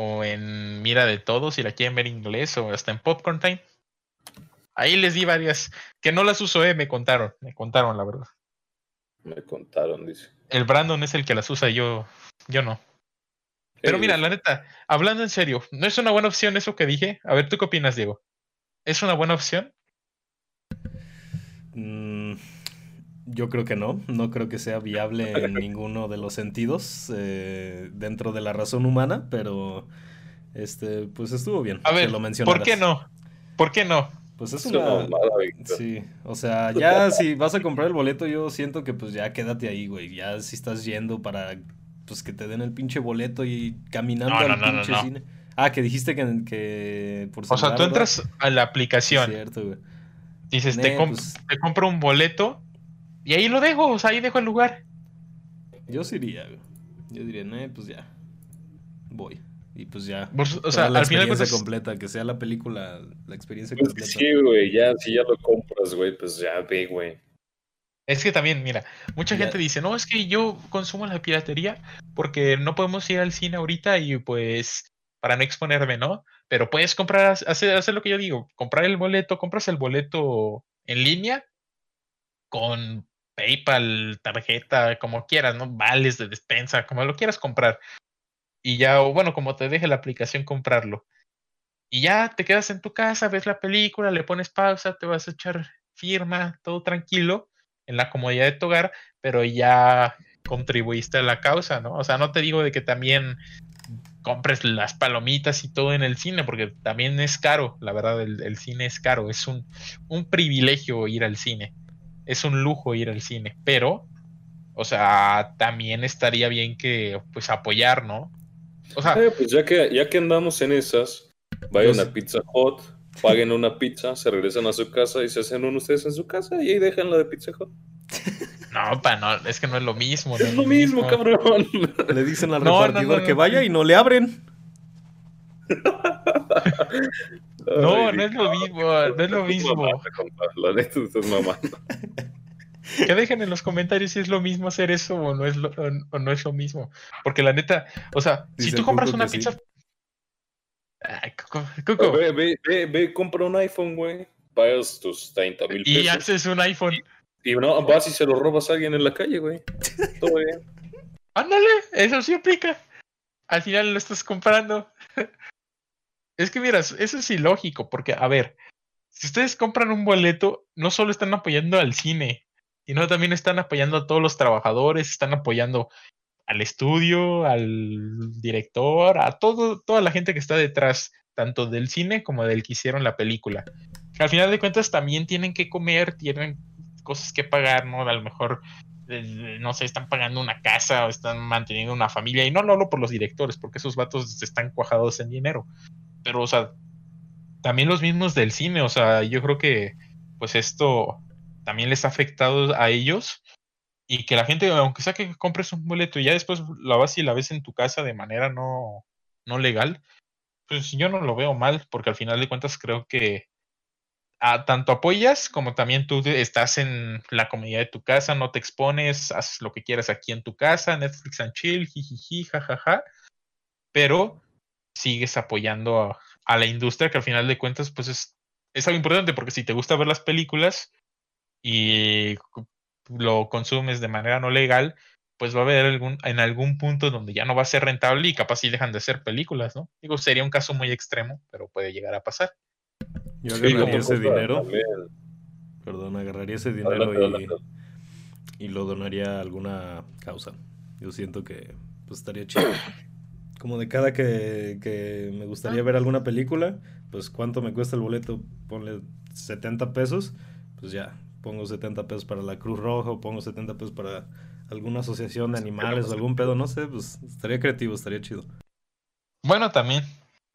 O en Mira de Todos, si la quieren ver en inglés, o hasta en Popcorn Time. Ahí les di varias, que no las uso, eh, me contaron, me contaron la verdad. Me contaron, dice. El Brandon es el que las usa, yo, yo no. Pero mira, la neta, hablando en serio, ¿no es una buena opción eso que dije? A ver, ¿tú qué opinas, Diego? ¿Es una buena opción? Mm, yo creo que no, no creo que sea viable en ninguno de los sentidos eh, dentro de la razón humana, pero este, pues estuvo bien. A ver, lo ¿por qué no? ¿Por qué no? Pues es una... Sí, o sea, ya si vas a comprar el boleto, yo siento que pues ya quédate ahí, güey. Ya si estás yendo para pues que te den el pinche boleto y caminando al pinche cine. Ah, que dijiste que, que por O sea, tú entras a la aplicación. cierto, güey. Dices, te, pues te compro un boleto y ahí lo dejo, o sea, ahí dejo el lugar. Yo sí iría, Yo diría, no, pues ya. Voy. Y pues ya. o sea, la al final experiencia completa, que sea la película, la experiencia pues completa. Sí, güey, ya, si ya lo compras, güey, pues ya ve, güey. Es que también, mira, mucha gente dice, no, es que yo consumo la piratería porque no podemos ir al cine ahorita y pues para no exponerme, ¿no? Pero puedes comprar, hacer, hacer lo que yo digo, comprar el boleto, compras el boleto en línea con PayPal, tarjeta, como quieras, ¿no? Vales de despensa, como lo quieras comprar. Y ya, o bueno, como te deje la aplicación, comprarlo. Y ya te quedas en tu casa, ves la película, le pones pausa, te vas a echar firma, todo tranquilo, en la comodidad de tu hogar, pero ya contribuiste a la causa, ¿no? O sea, no te digo de que también compres las palomitas y todo en el cine, porque también es caro, la verdad, el, cine es caro, es un privilegio ir al cine es un lujo ir al cine, pero, o sea, también estaría bien que, pues, apoyar, ¿no? O sea, eh, pues ya que, ya que andamos en esas, vayan a Pizza Hut, paguen una pizza, se regresan a su casa y se hacen uno ustedes en su casa y ahí dejan la de Pizza Hut. No, pa, no, es que no es lo mismo. es, lo mismo, cabrón. Le dicen al repartidor que vaya y no le abren. No, no es lo mismo, no es lo mismo. Que dejen en los comentarios si es lo mismo hacer eso o no es lo, o no es lo mismo. Porque la neta, o sea, si tú compras una pizza. Ay, Coco, Ve, ve, ve, compra un iPhone, güey. Pagas tus 30 mil pesos. Y haces un iPhone. Y, no, vas y se lo robas a alguien en la calle, güey. Todo bien. Ándale, eso sí aplica. Al final lo estás comprando. Es que miras, eso es ilógico, porque, a ver, si ustedes compran un boleto, no solo están apoyando al cine, sino también están apoyando a todos los trabajadores, están apoyando al estudio, al director, a todo, toda la gente que está detrás, tanto del cine como del que hicieron la película. Al final de cuentas también tienen que comer, tienen cosas que pagar, ¿no? A lo mejor no sé, están pagando una casa o están manteniendo una familia. Y no lo por los directores, porque esos vatos están cuajados en dinero. Pero, o sea, también los mismos del cine, o sea, yo creo que pues esto también les ha afectado a ellos y que la gente, aunque sea que compres un boleto y ya después la vas y la ves en tu casa de manera no, no legal, pues yo no lo veo mal, porque al final de cuentas creo que a, tanto apoyas como también tú estás en la comunidad de tu casa, no te expones, haces lo que quieras aquí en tu casa, Netflix and chill, jijiji, jajaja, pero sigues apoyando a, a la industria que al final de cuentas pues es, es algo importante porque si te gusta ver las películas y lo consumes de manera no legal, pues va a haber algún, en algún punto donde ya no va a ser rentable y capaz si dejan de ser películas, ¿no? Digo, sería un caso muy extremo, pero puede llegar a pasar. Yo agarraría ese dinero. Perdón, agarraría ese dinero y, y, lo donaría a alguna causa. Yo siento que pues estaría chido. Como de cada que, que me gustaría ver alguna película, pues cuánto me cuesta el boleto, ponle 70 pesos, pues ya, pongo 70 pesos para la Cruz Roja o pongo 70 pesos para alguna asociación de animales o algún pedo, no sé, pues estaría creativo, estaría chido. Bueno, también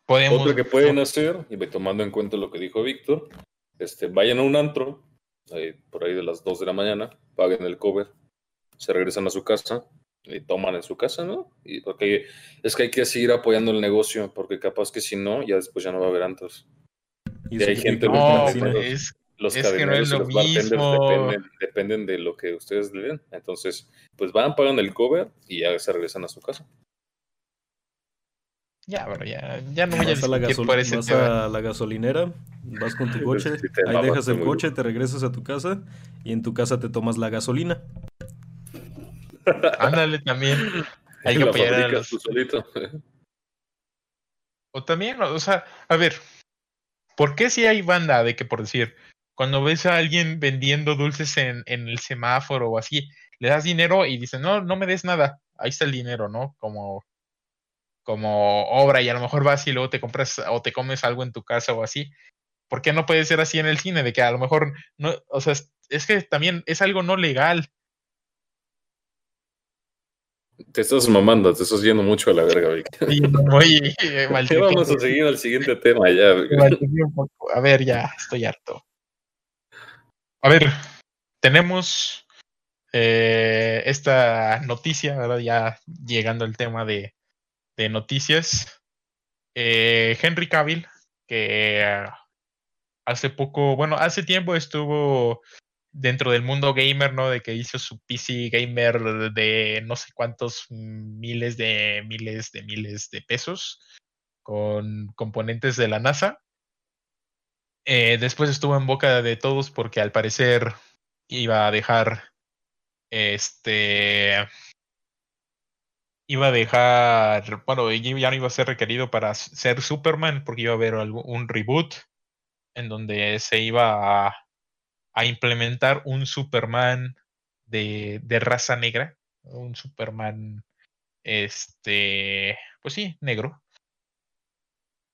podemos... Otro que pueden hacer, y tomando en cuenta lo que dijo Víctor, este, vayan a un antro, por ahí de las 2 de la mañana, paguen el cover, se regresan a su casa toman en su casa, ¿no? Y porque es que hay que seguir apoyando el negocio, porque capaz que si no, ya después ya no va a haber antros. Y, hay gente no, es, los es que no es lo mismo. Dependen, de lo que ustedes le den. Entonces, pues van, pagan el cover y ya se regresan a su casa. Ya, pero ya, ya no voy a decir la vas a la gasolinera, vas con tu coche, ahí dejas el coche, te regresas a tu casa y en tu casa te tomas la gasolina. Ándale también. Hay que apoyar a los... O también, o sea, a ver, ¿por qué si hay banda de que por decir, cuando ves a alguien vendiendo dulces en, en el semáforo o así, le das dinero y dicen, no, no me des nada, ahí está el dinero, ¿no? Como, como obra y a lo mejor vas y luego te compras o te comes algo en tu casa o así. ¿Por qué no puede ser así en el cine? De que a lo mejor, no, o sea, es, que también es algo no legal. Te estás mamando, te estás yendo mucho a la verga, Vic. Sí, muy Vamos a seguir al siguiente tema ya. A ver, ya, estoy harto. A ver, tenemos eh, esta noticia, ¿verdad? Ya llegando al tema de, noticias. Eh, Henry Cavill, que hace poco, bueno, hace tiempo estuvo dentro del mundo gamer, ¿no? De que hizo su PC gamer de no sé cuántos miles de miles de miles de pesos con componentes de la NASA. Eh, después estuvo en boca de todos porque al parecer iba a dejar este iba a dejar bueno ya no iba a ser requerido para ser Superman porque iba a haber un reboot en donde se iba a, a implementar un Superman de, de, raza negra un Superman este pues sí negro.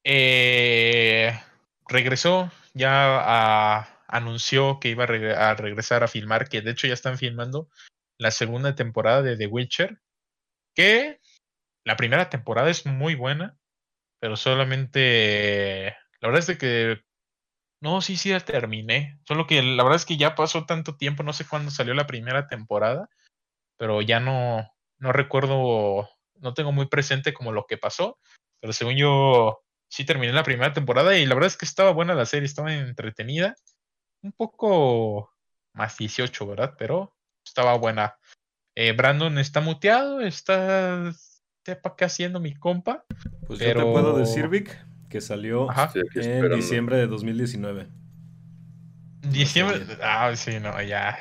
Eh, regresó, ya anunció que iba a, regresar a filmar, que de hecho ya están filmando la segunda temporada de The Witcher, que la primera temporada es muy buena, pero solamente, la verdad es que, no, sí, sí la terminé, solo que la verdad es que ya pasó tanto tiempo, no sé cuándo salió la primera temporada, pero ya no, no recuerdo, no tengo muy presente como lo que pasó, pero según yo sí terminé la primera temporada y la verdad es que estaba buena la serie, estaba entretenida. Un poco más 18, ¿verdad? Pero estaba buena. Eh, Brandon está muteado, está sepa qué haciendo mi compa. Pues yo te puedo decir, Vic, que salió en diciembre de 2019. Diciembre, ah, sí, no, ya,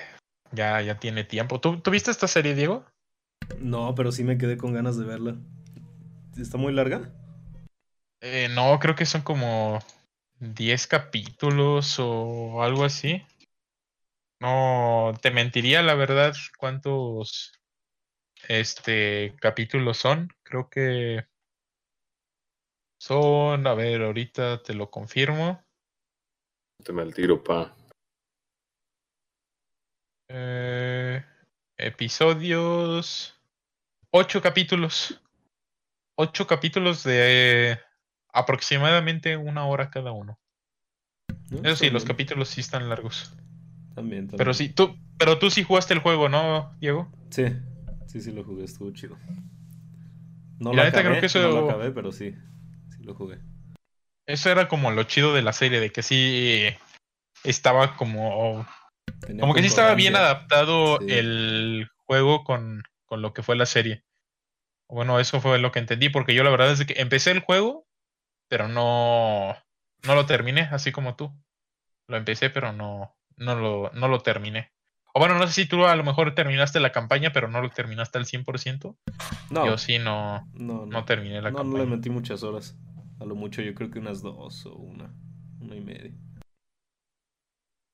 ya, ya tiene tiempo. ¿Tú, ¿Tú viste esta serie, Diego? No, pero sí me quedé con ganas de verla. ¿Está muy larga? Eh, no, creo que son como 10 capítulos o algo así. No, te mentiría la verdad cuántos este capítulos son. Creo que son, a ver, ahorita te lo confirmo. Te me el tiro, pa. Eh, episodios. Ocho capítulos. Ocho capítulos de aproximadamente una hora cada uno. Eso sí, los capítulos sí están largos. También, Pero sí, tú, pero tú sí jugaste el juego, ¿no, Diego? Sí, sí, sí lo jugué, estuvo chido. No, Y lo la neta acabé, creo que eso- no lo acabé, pero sí lo jugué. Eso era como lo chido de la serie, de que sí estaba como. Tenía Como que sí estaba bien adaptado Sí. el juego con, con lo que fue la serie. Bueno, eso fue lo que entendí, porque yo la verdad es que empecé el juego, pero no, no lo terminé, así como tú. Lo empecé, pero no, no, lo, no lo terminé. O bueno, no sé si tú a lo mejor terminaste la campaña, pero no lo terminaste al 100%. No, Yo sí no, no, no. no terminé la No, no campaña. le metí muchas horas. A lo mucho yo creo que unas dos o una, una y media.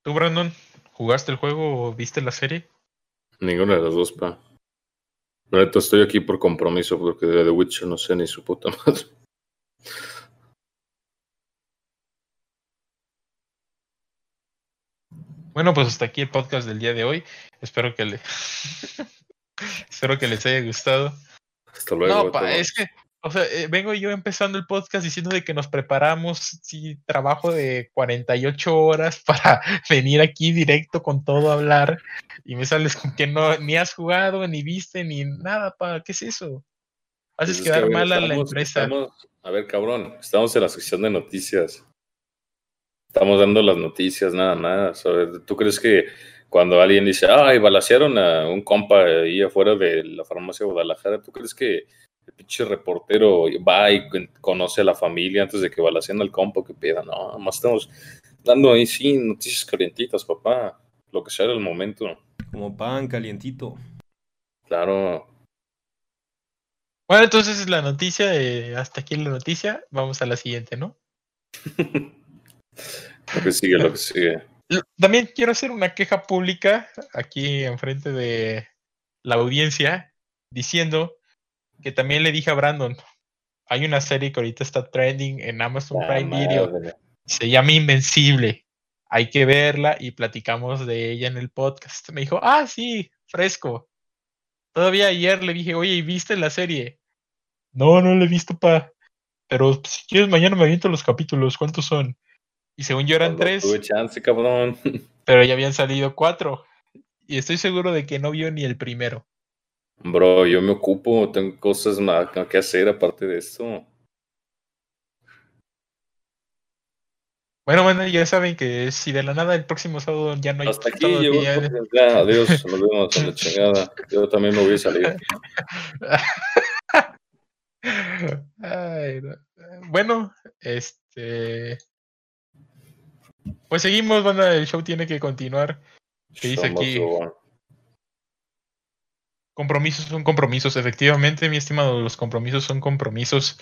¿Tú, Brandon, jugaste el juego o viste la serie? Ninguna de las dos, pa. Neta, estoy aquí por compromiso porque de The Witcher no sé ni su puta madre. Bueno, pues hasta aquí el podcast del día de hoy. Espero que le espero que les haya gustado. Hasta luego. No, pa, es que, o sea, eh, vengo yo empezando el podcast diciendo de que nos preparamos, sí, trabajo de 48 horas para venir aquí directo con todo a hablar y me sales con que no ni has jugado, ni viste, ni nada, pa, ¿qué es eso? Haces Pues es que, quedar mal a la empresa. estamos- a ver, cabrón, estamos en la sección de noticias. Estamos dando las noticias, nada más. A ver, ¿tú crees que cuando alguien dice, ay, balacearon a un compa ahí afuera de la farmacia de Guadalajara, ¿tú crees que el pinche reportero va y con- conoce a la familia antes de que balaceen al compa? ¿Qué peda? No, más estamos dando ahí, sí, noticias calientitas, papá. Lo que sea el momento. Como pan calientito. Claro. Bueno, entonces la noticia, eh, hasta aquí la noticia, vamos a la siguiente, ¿no? Lo que sigue, lo que sigue. También quiero hacer una queja pública aquí enfrente de la audiencia diciendo que también le dije a Brandon, hay una serie que ahorita está trending en Amazon La Prime Video, se llama Invencible, hay que verla y platicamos de ella en el podcast. Me dijo, ah, sí, fresco. Todavía ayer le dije, oye, ¿y viste la serie? No, no la he visto, pa. Pero si quieres, mañana me aviento los capítulos, ¿cuántos son? Y según yo eran tres. Tuve chance, cabrón. pero ya habían salido cuatro. Y estoy seguro de que no vio ni el primero. Bro, yo me ocupo, tengo cosas más que hacer aparte de esto. Bueno, bueno, ya saben que si de la nada el próximo sábado ya no hay Hasta aquí ya- ya, adiós, nos vemos a la chingada. Yo también me voy a salir. Ay, no. Bueno, este. Pues seguimos, banda. El show tiene que continuar. ¿Qué dice aquí? Compromisos son compromisos. Efectivamente, mi estimado, los compromisos son compromisos.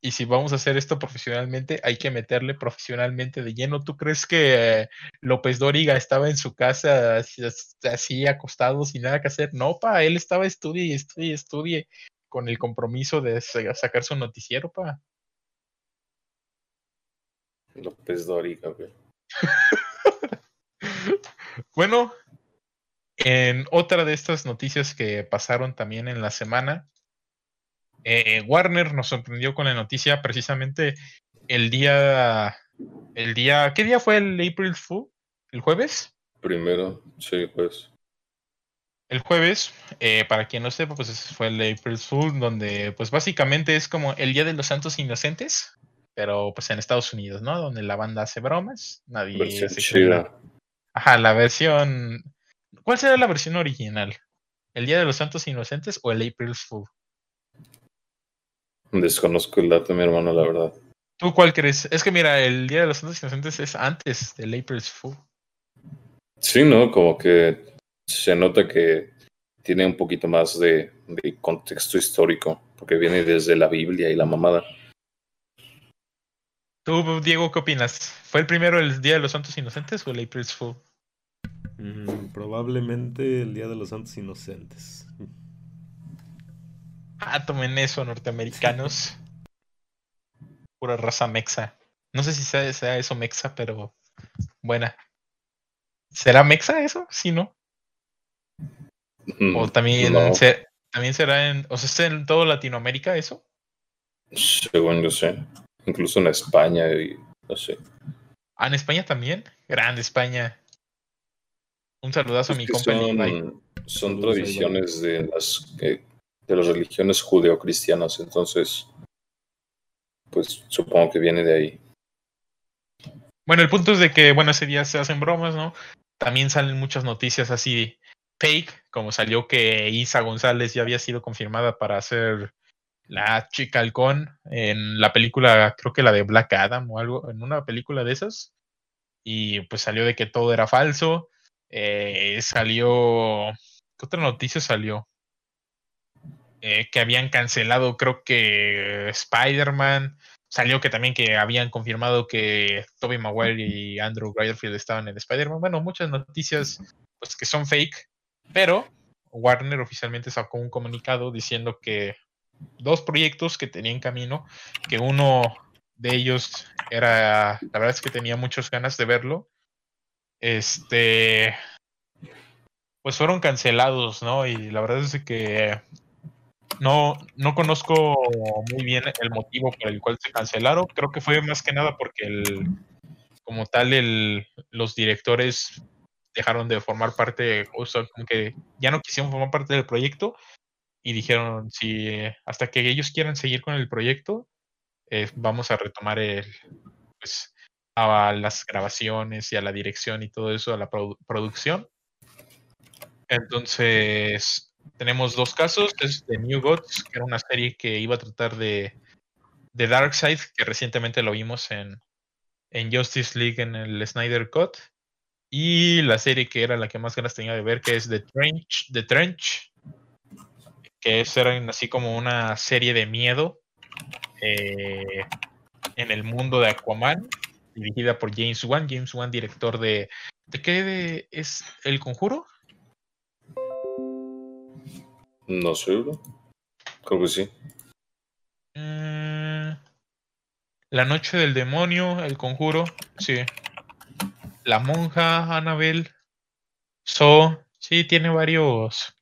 Y si vamos a hacer esto profesionalmente, hay que meterle profesionalmente de lleno. ¿Tú crees que eh, López Dóriga estaba en su casa así, así acostado sin nada que hacer? No, pa, él estaba estudie y estudie y estudie con el compromiso de sa- sacar su noticiero, pa. López Dóriga, güey. Bueno, en otra de estas noticias que pasaron también en la semana, eh, Warner nos sorprendió con la noticia precisamente el día, el día, ¿qué día fue el April Fool? ¿El jueves? Primero, sí, pues. El jueves, eh, para quien no sepa, pues ese fue el April Fool, donde pues básicamente es como el Día de los Santos Inocentes, pero pues en Estados Unidos, ¿no? Donde la banda hace bromas, nadie Versión se. Ajá, la versión. ¿Cuál será la versión original? ¿El Día de los Santos Inocentes o el April Fool? Desconozco el dato, mi hermano, la verdad. ¿Tú cuál crees? Es que mira, el Día de los Santos Inocentes es antes del April Fool. Sí, ¿no? Como que se nota que tiene un poquito más de, de contexto histórico, porque viene desde la Biblia y la mamada. ¿Tú, Diego, qué opinas? ¿Fue el primero el Día de los Santos Inocentes o el April Fool? Mm, probablemente el Día de los Santos Inocentes. Ah, tomen eso, norteamericanos. Pura raza mexa. No sé si sea, sea eso mexa, pero buena. ¿Será mexa eso? Sí, ¿no? O también, también será en, o sea, ¿está en todo Latinoamérica eso? Según yo sé. Incluso en España y no sé. Ah, en España también. Grande España. Un saludazo a mi compa Son, son tradiciones de las de las religiones judeocristianas, entonces pues supongo que viene de ahí. Bueno, el punto es de que, bueno, ese día se hacen bromas, ¿no? También salen muchas noticias así fake, como salió que Isa González ya había sido confirmada para hacer la chica halcón en la película, creo que la de Black Adam o algo, en una película de esas. Y pues salió de que todo era falso. Eh, salió. ¿Qué otra noticia salió? Eh, que habían cancelado, creo que Spider-Man. Salió que también que habían confirmado que Tobey Maguire y Andrew Garfield estaban en Spider-Man. Bueno, muchas noticias pues que son fake, pero Warner oficialmente sacó un comunicado diciendo que dos proyectos que tenía en camino, que uno de ellos era, la verdad es que tenía muchas ganas de verlo, este, pues fueron cancelados, ¿no? Y la verdad es que no, no conozco muy bien el motivo por el cual se cancelaron. Creo que fue más que nada porque el, como tal el, los directores dejaron de formar parte, o sea, como que ya no quisieron formar parte del proyecto y dijeron, si hasta que ellos quieran seguir con el proyecto, eh, vamos a retomar el, pues, a las grabaciones y a la dirección y todo eso, a la producción. Entonces, tenemos dos casos. Es de New Gods, que era una serie que iba a tratar de, de Darkseid, que recientemente lo vimos en, en Justice League en el Snyder Cut. Y la serie que era la que más ganas tenía de ver, que es The Trench, The Trench que es así como una serie de miedo eh, en el mundo de Aquaman, dirigida por James Wan. James Wan, director de. ¿De qué es El Conjuro? No sé, Creo que sí. Mm, la Noche del Demonio, El Conjuro, sí. La Monja, Annabelle, So, sí, tiene varios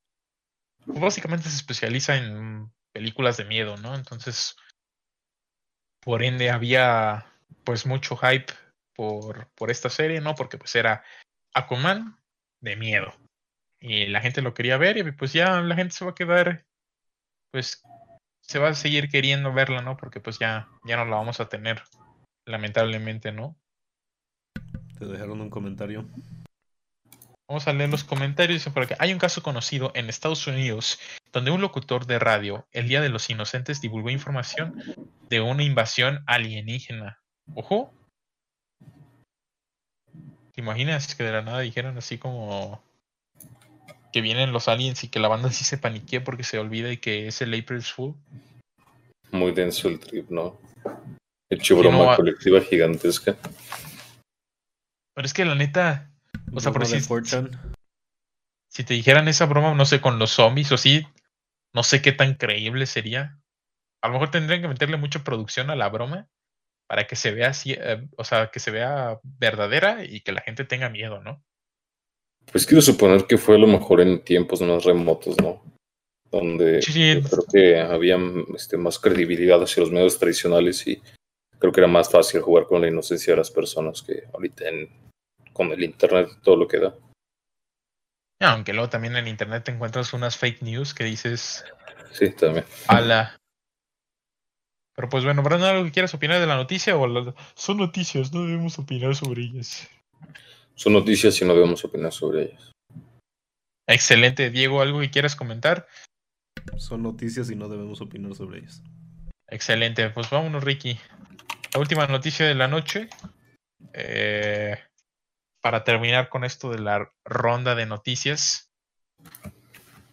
básicamente se especializa en películas de miedo, ¿no? Entonces, por ende había pues mucho hype por, por esta serie, ¿no? Porque pues era Aquaman de miedo. Y la gente lo quería ver y pues ya la gente se va a quedar, pues se va a seguir queriendo verla, ¿no? Porque pues ya, ya no la vamos a tener, lamentablemente, ¿no? Te dejaron un comentario. Vamos a leer los comentarios. Por Hay un caso conocido en Estados Unidos donde un locutor de radio el Día de los Inocentes divulgó información de una invasión alienígena. Ojo. ¿Te imaginas que de la nada dijeron así como que vienen los aliens y que la banda sí se paniquea porque se olvida y que es el April's Fool? Muy denso el trip, ¿no? Hecho broma colectiva gigantesca. Pero es que la neta, o sea, por si, si te dijeran esa broma, no sé, con los zombies o sí, no sé qué tan creíble sería. A lo mejor tendrían que meterle mucha producción a la broma para que se vea así, eh, o sea, que se vea verdadera y que la gente tenga miedo, ¿no? Pues quiero suponer que fue a lo mejor en tiempos más remotos, ¿no? Donde creo que había este, más credibilidad hacia los medios tradicionales y creo que era más fácil jugar con la inocencia de las personas que ahorita en con el internet todo lo que da. Aunque luego también en internet te encuentras unas fake news que dices. Sí, también. Ala. Pero pues bueno, Brandon, ¿algo que quieras opinar de la noticia o son noticias? No debemos opinar sobre ellas. Son noticias y no debemos opinar sobre ellas. Excelente. Diego, ¿algo que quieras comentar? Son noticias y no debemos opinar sobre ellas. Excelente. Pues vámonos, Ricky. La última noticia de la noche. Eh, para terminar con esto de la ronda de noticias,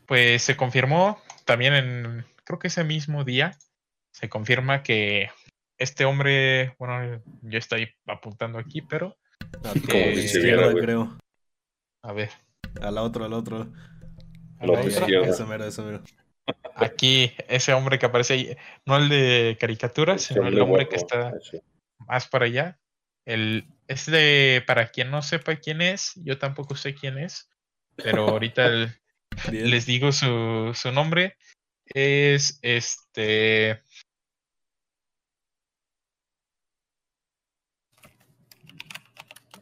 pues se confirmó también en, creo que ese mismo día, se confirma que este hombre, bueno, yo estoy apuntando aquí, pero... A izquierda, creo. A ver. Al otro, al otro. A la izquierda. Eso Aquí, ese hombre que aparece ahí, no el de caricatura, sino el hombre que está más para allá. El, es de, para quien no sepa quién es, yo tampoco sé quién es, pero ahorita Les digo su, su nombre. Es este.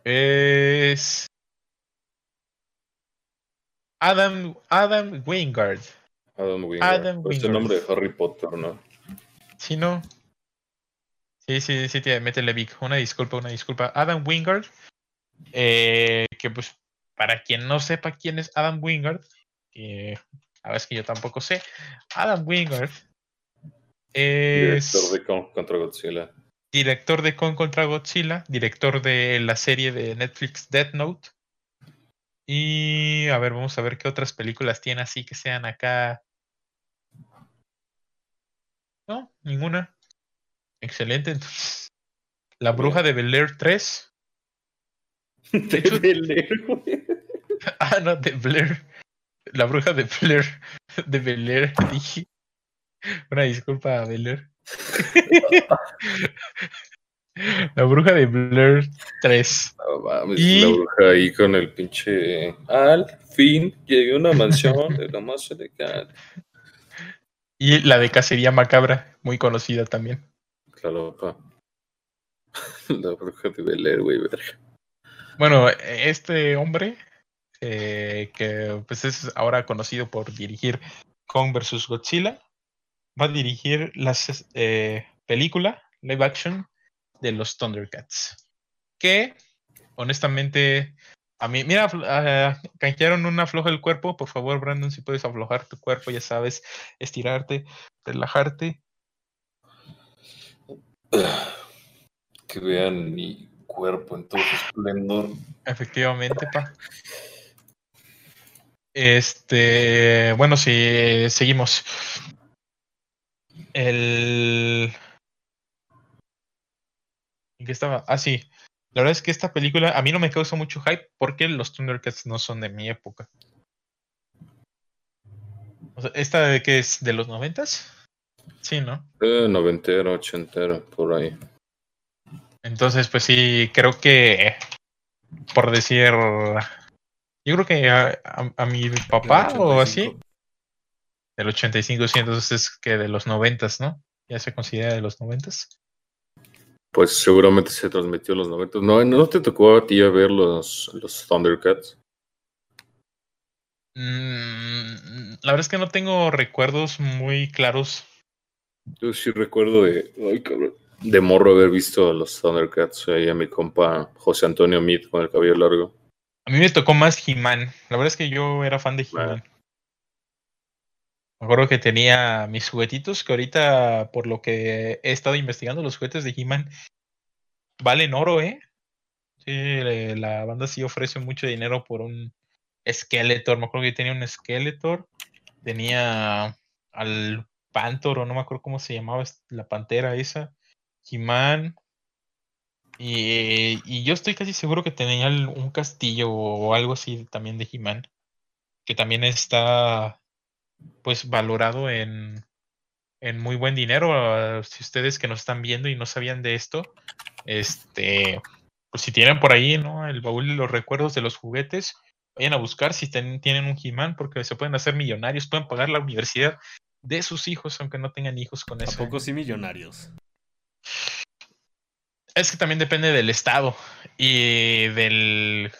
Es. Adam, Adam Wingard. Adam Wingard. Adam Pues el Wingard. nombre de Harry Potter, ¿no? Sí, no. Sí, sí, sí, te métele Vic. Una disculpa, una disculpa. Adam Wingard. eh, que pues, para quien no sepa quién es Adam Wingard, que a veces que yo tampoco sé. Adam Wingard es Director de contra Godzilla. Director de Kong contra Godzilla, director de la serie de Netflix Death Note. Y a ver, vamos a ver qué otras películas tiene así que sean acá. No, ninguna. Excelente. entonces. La bruja de Bel Air 3. De hecho- Bel Air, güey. Ah, no, de Blair. La bruja de Blair. De Bel Air, dije. Una disculpa a Bel Air. La bruja de Blair 3. No mames, Y- la bruja ahí con el pinche. Al fin llegué a una mansión de lo más elegante. Y la de Cacería Macabra, muy conocida también. Claro, pa. La bruja de Bel Air, güey, verga. Bueno, este hombre, eh, que pues es ahora conocido por dirigir Kong vs. Godzilla, va a dirigir la eh, película live action de los Thundercats. Que, honestamente, a mí, mira, ah, canjearon una afloja el cuerpo. Por favor, Brandon, si puedes aflojar tu cuerpo, ya sabes, estirarte, relajarte. Que vean mi cuerpo en todo su esplendor. Efectivamente, pa. Este, bueno, si seguimos. El. ¿En qué estaba? Ah, sí. La verdad es que esta película a mí no me causa mucho hype porque los Thundercats no son de mi época. O sea, ¿esta de qué es? ¿De los noventas? Sí, ¿no? Eh, noventero, ochentero, por ahí. Entonces, pues sí, creo que, por decir, yo creo que a, a- a mi papá o así, del 85, sí, entonces es que de los 90, ¿no? Ya se considera de los 90. Pues seguramente se transmitió en los 90. No, ¿no te tocó a ti a ver los, los Thundercats? Mm, la verdad es que no tengo recuerdos muy claros. Yo sí recuerdo de, ay, cabrón, de morro haber visto a los Thundercats ahí a mi compa José Antonio Meade con el cabello largo. A mí me tocó más He-Man. La verdad es que yo era fan de He-Man. Me acuerdo que tenía mis juguetitos, que ahorita, por lo que he estado investigando, los juguetes de He-Man valen oro, ¿eh? Sí, la banda sí ofrece mucho dinero por un Skeletor. Me acuerdo que tenía un Skeletor. Tenía al Panther, o no me acuerdo cómo se llamaba la pantera esa. He-Man. Y, y yo estoy casi seguro que tenía un castillo o algo así también de He-Man. Que también está pues valorado en, en muy buen dinero. ah, Si ustedes que nos están viendo y no sabían de esto, este, pues si tienen por ahí, ¿no? El baúl de los recuerdos de los juguetes, vayan a buscar si ten- tienen un He-Man porque se pueden hacer millonarios, pueden pagar la universidad de sus hijos aunque no tengan hijos con ¿A eso. poco sí millonarios? Es que también depende del estado y del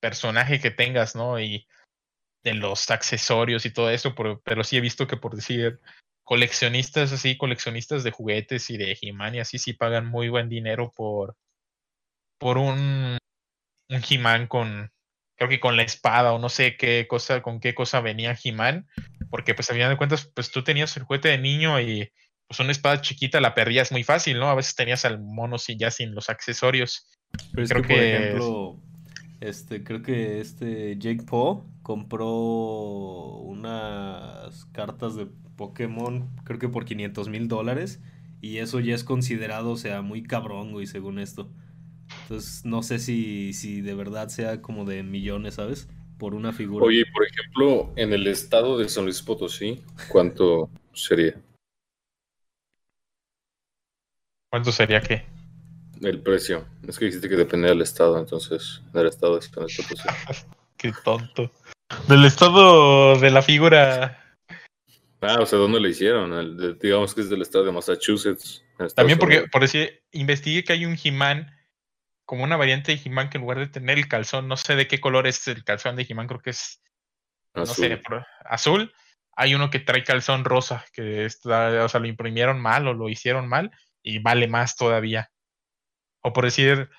personaje que tengas, ¿no? Y de los accesorios y todo eso, por- pero sí he visto que por decir coleccionistas así, coleccionistas de juguetes y de He-Man y así sí pagan muy buen dinero por por un un He-Man con creo que con la espada o no sé qué cosa con qué cosa venía He-Man, porque pues a final de cuentas pues tú tenías el juguete de niño y pues una espada chiquita la perdías muy fácil, ¿no? A veces tenías al mono sí ya sin los accesorios. Pero es Creo que, por que- ejemplo, este, creo que este Jake Paul compró unas cartas de Pokémon, creo que por 500 mil dólares, y eso ya es considerado, o sea, muy cabrón, güey, según esto. Entonces, no sé si, si de verdad sea como de millones, ¿sabes? Por una figura. Oye, por ejemplo, en el estado de San Luis Potosí, ¿cuánto sería ¿Cuánto sería que? el precio? Es que dijiste que depende del estado, entonces, del estado de San Luis Potosí. Qué tonto. Del estado de la figura. Ah, o sea, ¿dónde lo hicieron? digamos que es del estado de Massachusetts. También porque, por decir, investigué que hay un He-Man, como una variante de He-Man que en lugar de tener el calzón, no sé de qué color es el calzón de He-Man, creo que es, azul. no sé, azul. Hay uno que trae calzón rosa, que está, o sea, lo imprimieron mal o lo hicieron mal y vale más todavía. O por decir,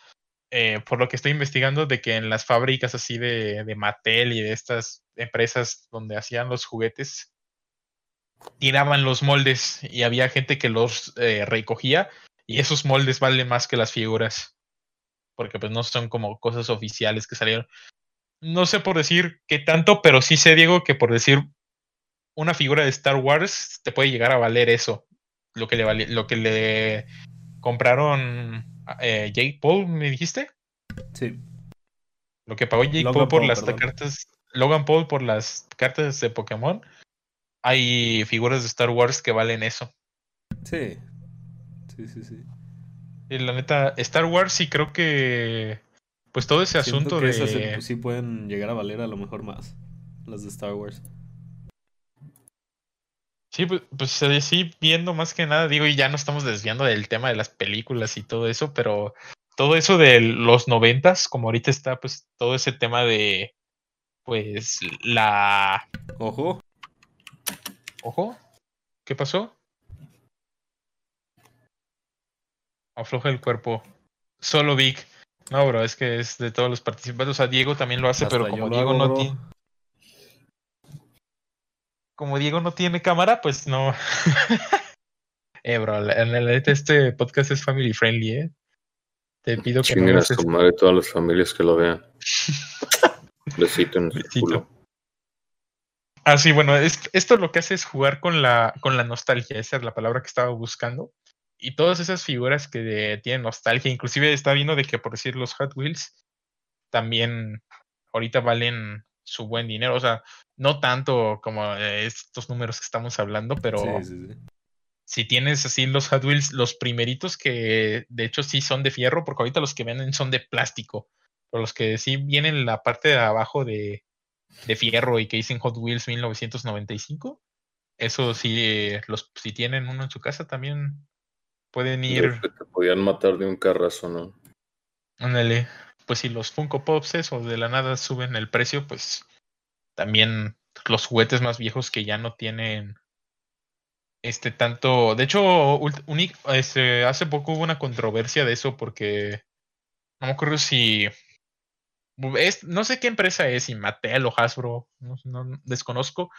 eh, por lo que estoy investigando, de que en las fábricas así de, de Mattel y de estas empresas donde hacían los juguetes, tiraban los moldes y había gente que los eh, recogía y esos moldes valen más que las figuras porque pues no son como cosas oficiales que salieron. No sé por decir qué tanto, pero sí sé, Diego, que por decir una figura de Star Wars te puede llegar a valer eso. Lo que le, lo que le compraron eh, Jake Paul, ¿me dijiste? Sí. Lo que pagó Jake Paul por las cartas. Logan Paul por las cartas de Pokémon hay figuras de Star Wars que valen eso. Sí. Sí, sí, sí. Y la neta, Star Wars sí creo que. Pues todo ese asunto de. Esas sí pueden llegar a valer a lo mejor más. Las de Star Wars. Sí, pues, pues sí, viendo más que nada, digo, y ya no estamos desviando del tema de las películas y todo eso, pero todo eso de los noventas, como ahorita está, pues todo ese tema de, pues, la... Ojo. Ojo. ¿Qué pasó? Afloja el cuerpo. Solo Vic. No, bro, es que es de todos los participantes. O sea, Diego también lo hace, pero como Diego no tiene. Como Diego no tiene cámara, pues no. eh, bro, en la neta este podcast es family friendly, ¿eh? Te pido que no. a su madre todas las familias que lo vean. Besito en el culo. Ah, sí, bueno, esto lo que hace es jugar con la, con la nostalgia, esa es la palabra que estaba buscando. Y todas esas figuras que tienen nostalgia, inclusive está viendo de que por decir los Hot Wheels también ahorita valen su buen dinero, o sea, no tanto como estos números que estamos hablando, pero si tienes así los Hot Wheels, los primeritos que de hecho sí son de fierro, porque ahorita los que venden son de plástico, pero los que sí vienen en la parte de abajo de, de fierro y que dicen Hot Wheels 1995. Eso sí, los, si tienen uno en su casa también pueden ir. te podían matar de un carrazo, ¿no? Ándale. Pues si los Funko Pops o de la nada suben el precio, pues también los juguetes más viejos que ya no tienen este tanto. De hecho, este, hace poco hubo una controversia de eso porque no me acuerdo si no sé qué empresa es, y Mattel o Hasbro, no, desconozco,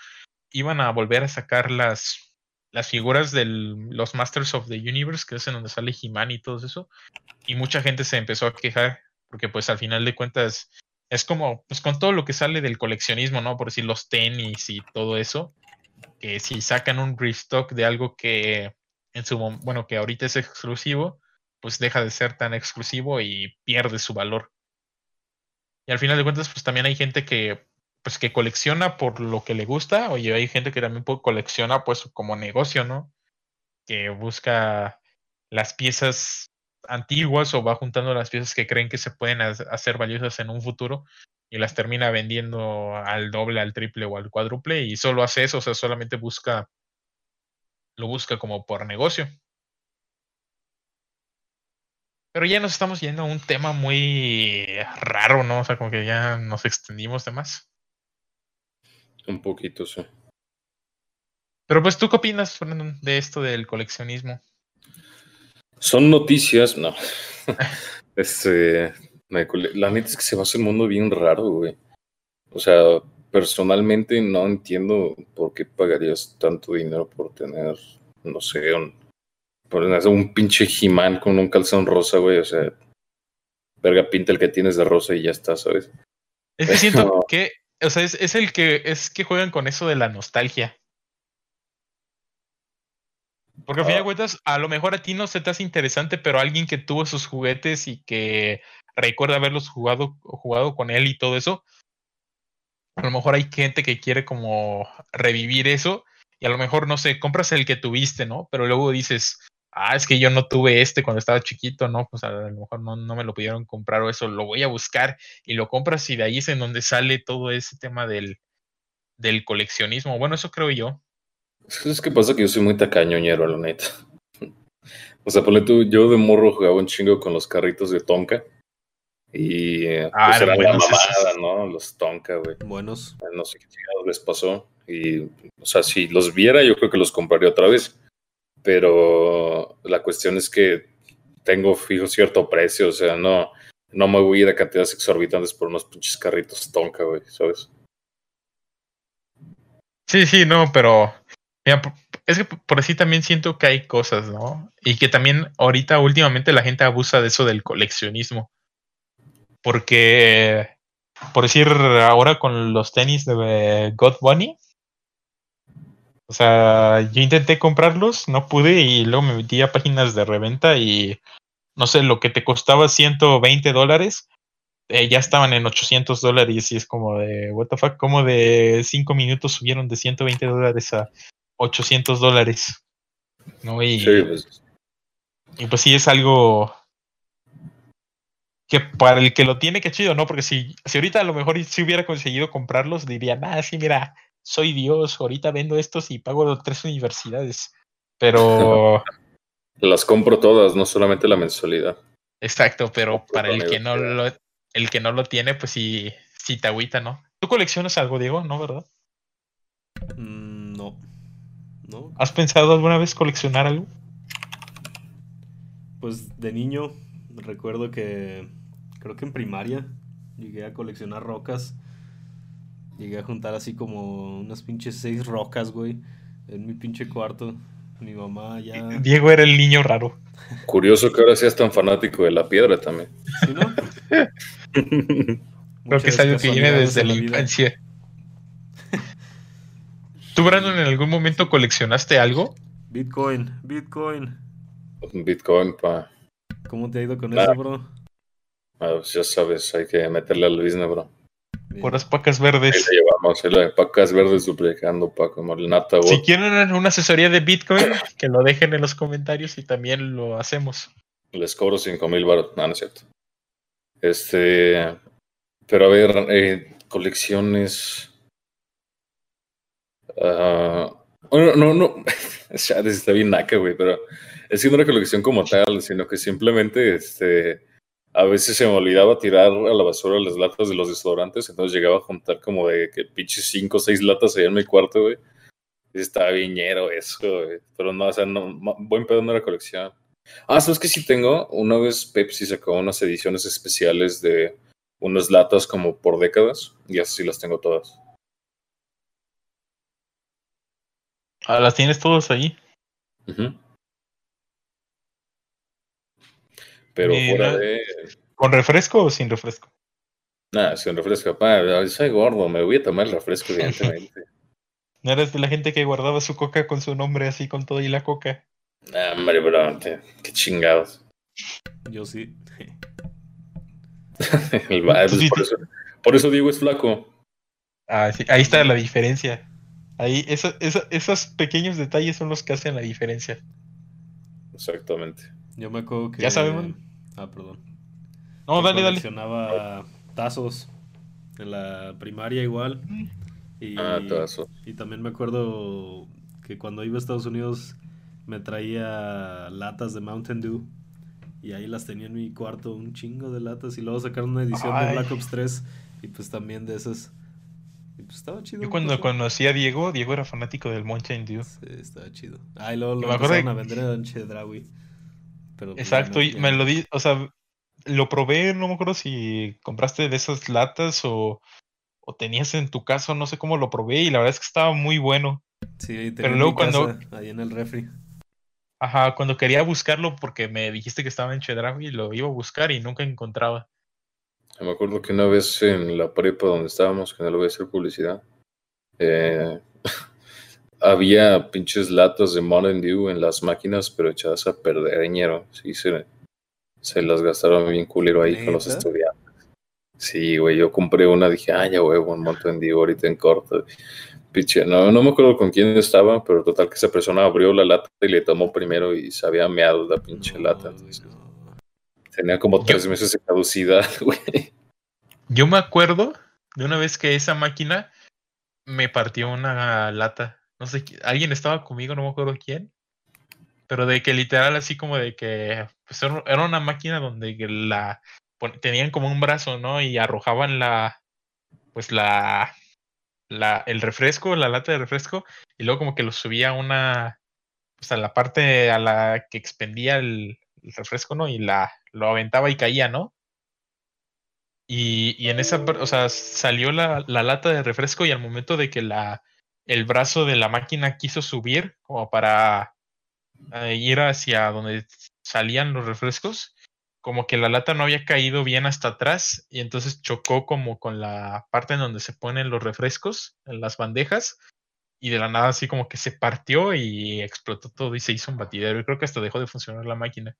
iban a volver a sacar las, las figuras de los Masters of the Universe, que es en donde sale He-Man y todo eso, y mucha gente se empezó a quejar, porque pues al final de cuentas es como, pues con todo lo que sale del coleccionismo, ¿no? Por decir los tenis y todo eso, que si sacan un restock de algo que en su bueno, que ahorita es exclusivo, pues deja de ser tan exclusivo y pierde su valor. Y al final de cuentas, pues también hay gente que, pues, que colecciona por lo que le gusta, oye, hay gente que también colecciona pues como negocio, ¿no? Que busca las piezas antiguas o va juntando las piezas que creen que se pueden hacer valiosas en un futuro y las termina vendiendo al doble, al triple o al cuádruple y solo hace eso, o sea, solamente busca, lo busca como por negocio. Pero ya nos estamos yendo a un tema muy raro, ¿no? O sea, como que ya nos extendimos de más. Un poquito, sí. Pero pues, ¿tú qué opinas, Fernando, de esto del coleccionismo? Son noticias, no. este, la neta es que se va a hacer un mundo bien raro, güey. O sea, personalmente no entiendo por qué pagarías tanto dinero por tener, no sé, un, un pinche He-Man con un calzón rosa, güey, o sea, verga pinta el que tienes de rosa y ya está, ¿sabes? Es que siento que, o sea, es, el que, es que juegan con eso de la nostalgia. Porque al fin de ah. cuentas, a lo mejor a ti no se te hace interesante, pero alguien que tuvo esos juguetes y que recuerda haberlos jugado, jugado con él y todo eso, a lo mejor hay gente que quiere como revivir eso y a lo mejor, no sé, compras el que tuviste, ¿no? Pero luego dices, ah, es que yo no tuve este cuando estaba chiquito, ¿no? Pues a lo mejor no, no me lo pudieron comprar o eso, lo voy a buscar y lo compras y de ahí es en donde sale todo ese tema del, del coleccionismo. Bueno, eso creo yo. Es que pasa que yo soy muy tacañoñero, la neta. O sea, ponle tú, yo de morro jugaba un chingo con los carritos de Tonka. Y eh, Ah, pues la esos. mamada, ¿no? Los Tonka, güey. Buenos. No sé qué chingados les pasó. Y, o sea, si los viera, yo creo que los compraría otra vez. Pero la cuestión es que tengo fijo cierto precio. O sea, no, no me voy a ir a cantidades exorbitantes por unos pinches carritos Tonka, güey, ¿sabes? Sí, sí, no, pero mira, es que por así también siento que hay cosas, ¿no? Y que también ahorita últimamente la gente abusa de eso del coleccionismo. Porque, por decir, ahora con los tenis de God Bunny, o sea, yo intenté comprarlos, no pude y luego me metí a páginas de reventa y no sé, lo que te costaba 120 dólares, eh, ya estaban en 800 dólares y es como de, what the fuck, como de 5 minutos subieron de 120 dólares a 800 dólares. ¿no? Y, Sí, pues, y pues sí es algo que para el que lo tiene que chido, ¿no? Porque si, si ahorita a lo mejor si hubiera conseguido comprarlos, diría, ah, sí, mira, soy Dios, ahorita vendo estos y pago tres universidades. Pero, las compro todas, no solamente la mensualidad. exacto, pero Compro para el que no lo, el que no lo tiene, pues sí, sí te agüita, ¿no? ¿Tú coleccionas algo, Diego? ¿No, verdad? Mm, no. No. ¿Has pensado alguna vez coleccionar algo? Pues de niño recuerdo que creo que en primaria llegué a coleccionar rocas. Llegué a juntar así como unas pinches seis rocas, güey, en mi pinche cuarto. Mi mamá ya... Diego era el niño raro. Curioso que ahora seas tan fanático de la piedra también. ¿Sí, no? Creo que es algo que viene desde la infancia. ¿Tú, Brandon, en algún momento coleccionaste algo? Bitcoin, Bitcoin. Bitcoin, pa. ¿Cómo te ha ido con eso, bro? Ah, pues ya sabes, hay que meterle al business, bro. Bien. Por las pacas Ahí verdes. la llevamos, ahí la de pacas verdes duplicando, pa, como el nata, Si quieren una asesoría de Bitcoin, que lo dejen en los comentarios y también lo hacemos. Les cobro 5 mil baros. No, no es cierto. Este. Pero a ver, eh, colecciones. Ah, bueno, no, no. ya está bien naca, güey, pero es que no una colección como tal, sino que simplemente este. A veces se me olvidaba tirar a la basura las latas de los desodorantes, entonces llegaba a juntar como de que pinches 5 o 6 latas allá en mi cuarto, güey. Estaba viñero eso, güey. Pero no, o sea, no, buen pedo no era colección. Ah, ¿sabes que sí tengo? Una vez Pepsi sacó unas ediciones especiales de unas latas como por décadas y así sí las tengo todas. Ah, ¿Las tienes todos ahí? Pero Mira. fuera de... ¿Con refresco o sin refresco? Nada, sin refresco. Pa, soy gordo, me voy a tomar el refresco, evidentemente. ¿No eres de la gente que guardaba su coca con su nombre así con todo y la coca? Ah, hombre, bro, te- qué chingados. Yo sí. El sí por, eso, por eso Diego es flaco. Ah, sí, ahí está la diferencia. Ahí, eso- eso- esos pequeños detalles son los que hacen la diferencia. Exactamente. Yo me acuerdo que... Ya sabemos. Ah, perdón. No, que dale, dale. tazos en la primaria igual. Y, Ah, tazo. y también me acuerdo que cuando iba a Estados Unidos me traía latas de Mountain Dew. Y ahí las tenía en mi cuarto, un chingo de latas. Y luego sacaron una edición de. Black Ops 3. Y pues también de esas. Y pues estaba chido. Yo cuando conocí a Diego, Diego era fanático del Mountain Dew. Sí, estaba chido. Ah, y luego lo empezaron a vender en Chedraui. Pero pues, Exacto, y me lo di, o sea, lo probé, no me acuerdo si compraste de esas latas o, o tenías en tu casa, no sé cómo lo probé y la verdad es que estaba muy bueno. Sí, tenía Pero en luego mi cuando- casa, ahí en el refri. Ajá, cuando quería buscarlo porque me dijiste que estaba en Chedraui, lo iba a buscar y nunca encontraba. Me acuerdo que una vez en la prepa donde estábamos, que no le voy a hacer publicidad, eh, había pinches latas de Mountain Dew en las máquinas, pero echadas a perder, ñero. Sí, se, se las gastaron bien culero ahí con los estudiantes. Sí, güey, yo compré una, dije, ah, ya huevo, un Mountain Dew ahorita en corto. Piche, no, no me acuerdo con quién estaba, pero total que esa persona abrió la lata y le tomó primero y se había meado la pinche lata. Tenía como tres meses de caducidad, güey. Yo me acuerdo de una vez que esa máquina me partió una lata. No sé, alguien estaba conmigo, no me acuerdo quién. Pero de que literal así como de que pues era una máquina donde la tenían como un brazo, ¿no? Y arrojaban la pues la la, el refresco, la lata de refresco, y luego como que lo subía a una, pues a la parte a la que expendía el, refresco, ¿no? Y la, lo aventaba y caía, ¿no? Y, y en esa, o sea, salió la, la, lata de refresco y al momento de que la, el brazo de la máquina quiso subir como para eh, ir hacia donde salían los refrescos, como que la lata no había caído bien hasta atrás y entonces chocó como con la parte en donde se ponen los refrescos, en las bandejas, y de la nada así como que se partió y explotó todo y se hizo un batidero. Y creo que hasta dejó de funcionar la máquina.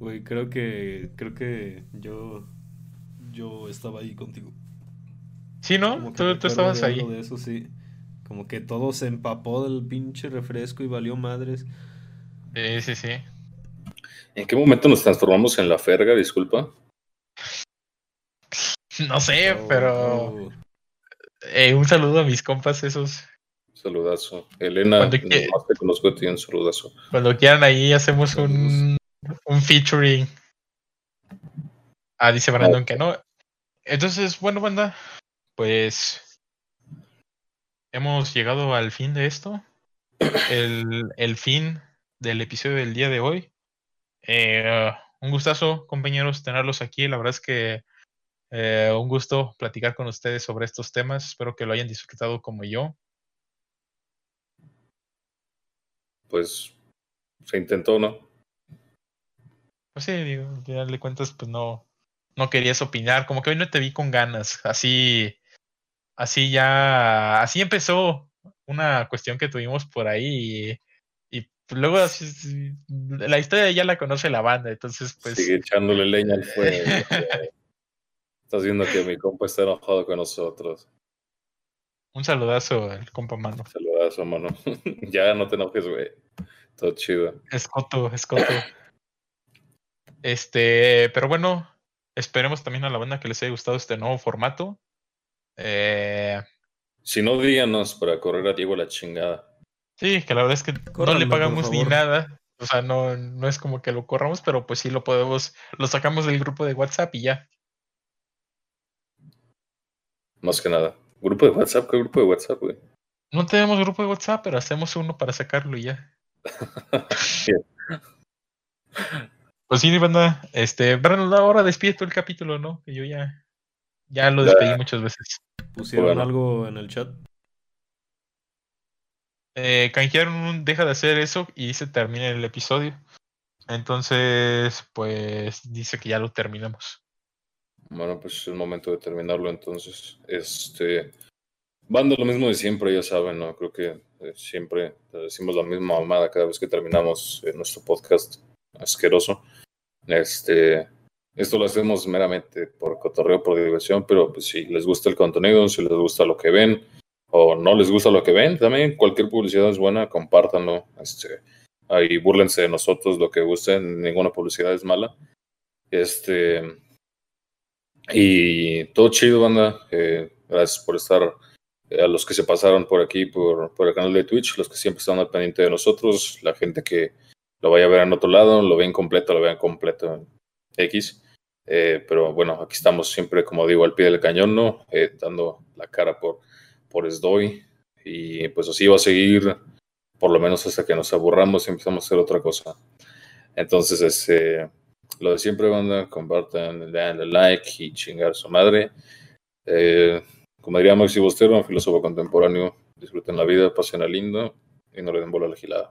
Uy, creo que, creo que yo, yo estaba ahí contigo. Sí, ¿no? Tú, tú, estabas ahí. De eso, sí. Como que todo se empapó del pinche refresco y valió madres. Sí, sí, sí. ¿En qué momento nos transformamos en la ferga? Disculpa. No sé, oh, pero. Eh, un saludo a mis compas, esos. Saludazo. Elena, te conozco a un saludazo. Cuando quieran, ahí hacemos un, un featuring. Ah, dice Brandon que no. Entonces, bueno, banda, pues. Hemos llegado al fin de esto. El, el fin del episodio del día de hoy. Eh, un gustazo, compañeros, tenerlos aquí. La verdad es que eh, un gusto platicar con ustedes sobre estos temas. Espero que lo hayan disfrutado como yo. Pues se intentó, ¿no? Pues sí, digo, al final de cuentas, pues no, no querías opinar. Como que hoy no te vi con ganas. Así, así ya, así empezó una cuestión que tuvimos por ahí. Y luego la historia ya la conoce la banda, entonces pues... Sigue echándole leña al fuego. Estás viendo que mi compa está enojado con nosotros. Un saludazo al compa mano. Un saludazo, mano. ya no te enojes, güey. Todo chido. Escoto, escoto. Este, pero bueno, esperemos también a la banda que les haya gustado este nuevo formato. Eh... Si no, díganos para correr a Diego la chingada. Sí, que la verdad es que no le pagamos ni nada. O sea, no, no es como que lo corramos, pero pues sí lo podemos, lo sacamos del grupo de WhatsApp y ya. Más que nada. ¿Grupo de WhatsApp? ¿Qué grupo de WhatsApp, güey? No tenemos grupo de WhatsApp, pero hacemos uno para sacarlo y ya. pues sí, banda. Este, ahora despide el capítulo, ¿no? Que yo ya, ya lo despedí muchas veces. ¿Pusieron algo en el chat? eh, canjearon deja de hacer eso y se termina el episodio. Entonces, pues dice que ya lo terminamos. Bueno, pues es el momento de terminarlo entonces. Este, van de lo mismo de siempre, ya saben, ¿no? Creo que eh, siempre decimos la misma mamada cada vez que terminamos eh, nuestro podcast asqueroso. Este, esto lo hacemos meramente por cotorreo, por diversión, pero pues si les gusta el contenido, si les gusta lo que ven, o no les gusta lo que ven, también cualquier publicidad es buena, compártanlo. Este, ahí burlense de nosotros, lo que gusten, ninguna publicidad es mala. Este, y todo chido, banda. Eh, gracias por estar. Eh, a los que se pasaron por aquí, por, por el canal de Twitch, los que siempre están al pendiente de nosotros, la gente que lo vaya a ver en otro lado, lo ven completo, lo vean completo en X. Eh, pero bueno, aquí estamos siempre, como digo, al pie del cañón, ¿no? dando la cara por por SDOI y pues así va a seguir por lo menos hasta que nos aburramos y empezamos a hacer otra cosa. Entonces, este, lo de siempre, banda, compartan, denle like y chingar su madre. Eh, como diría Maxi Bostero, un filósofo contemporáneo, disfruten la vida, pasen a lindo y no le den bola a la gilada.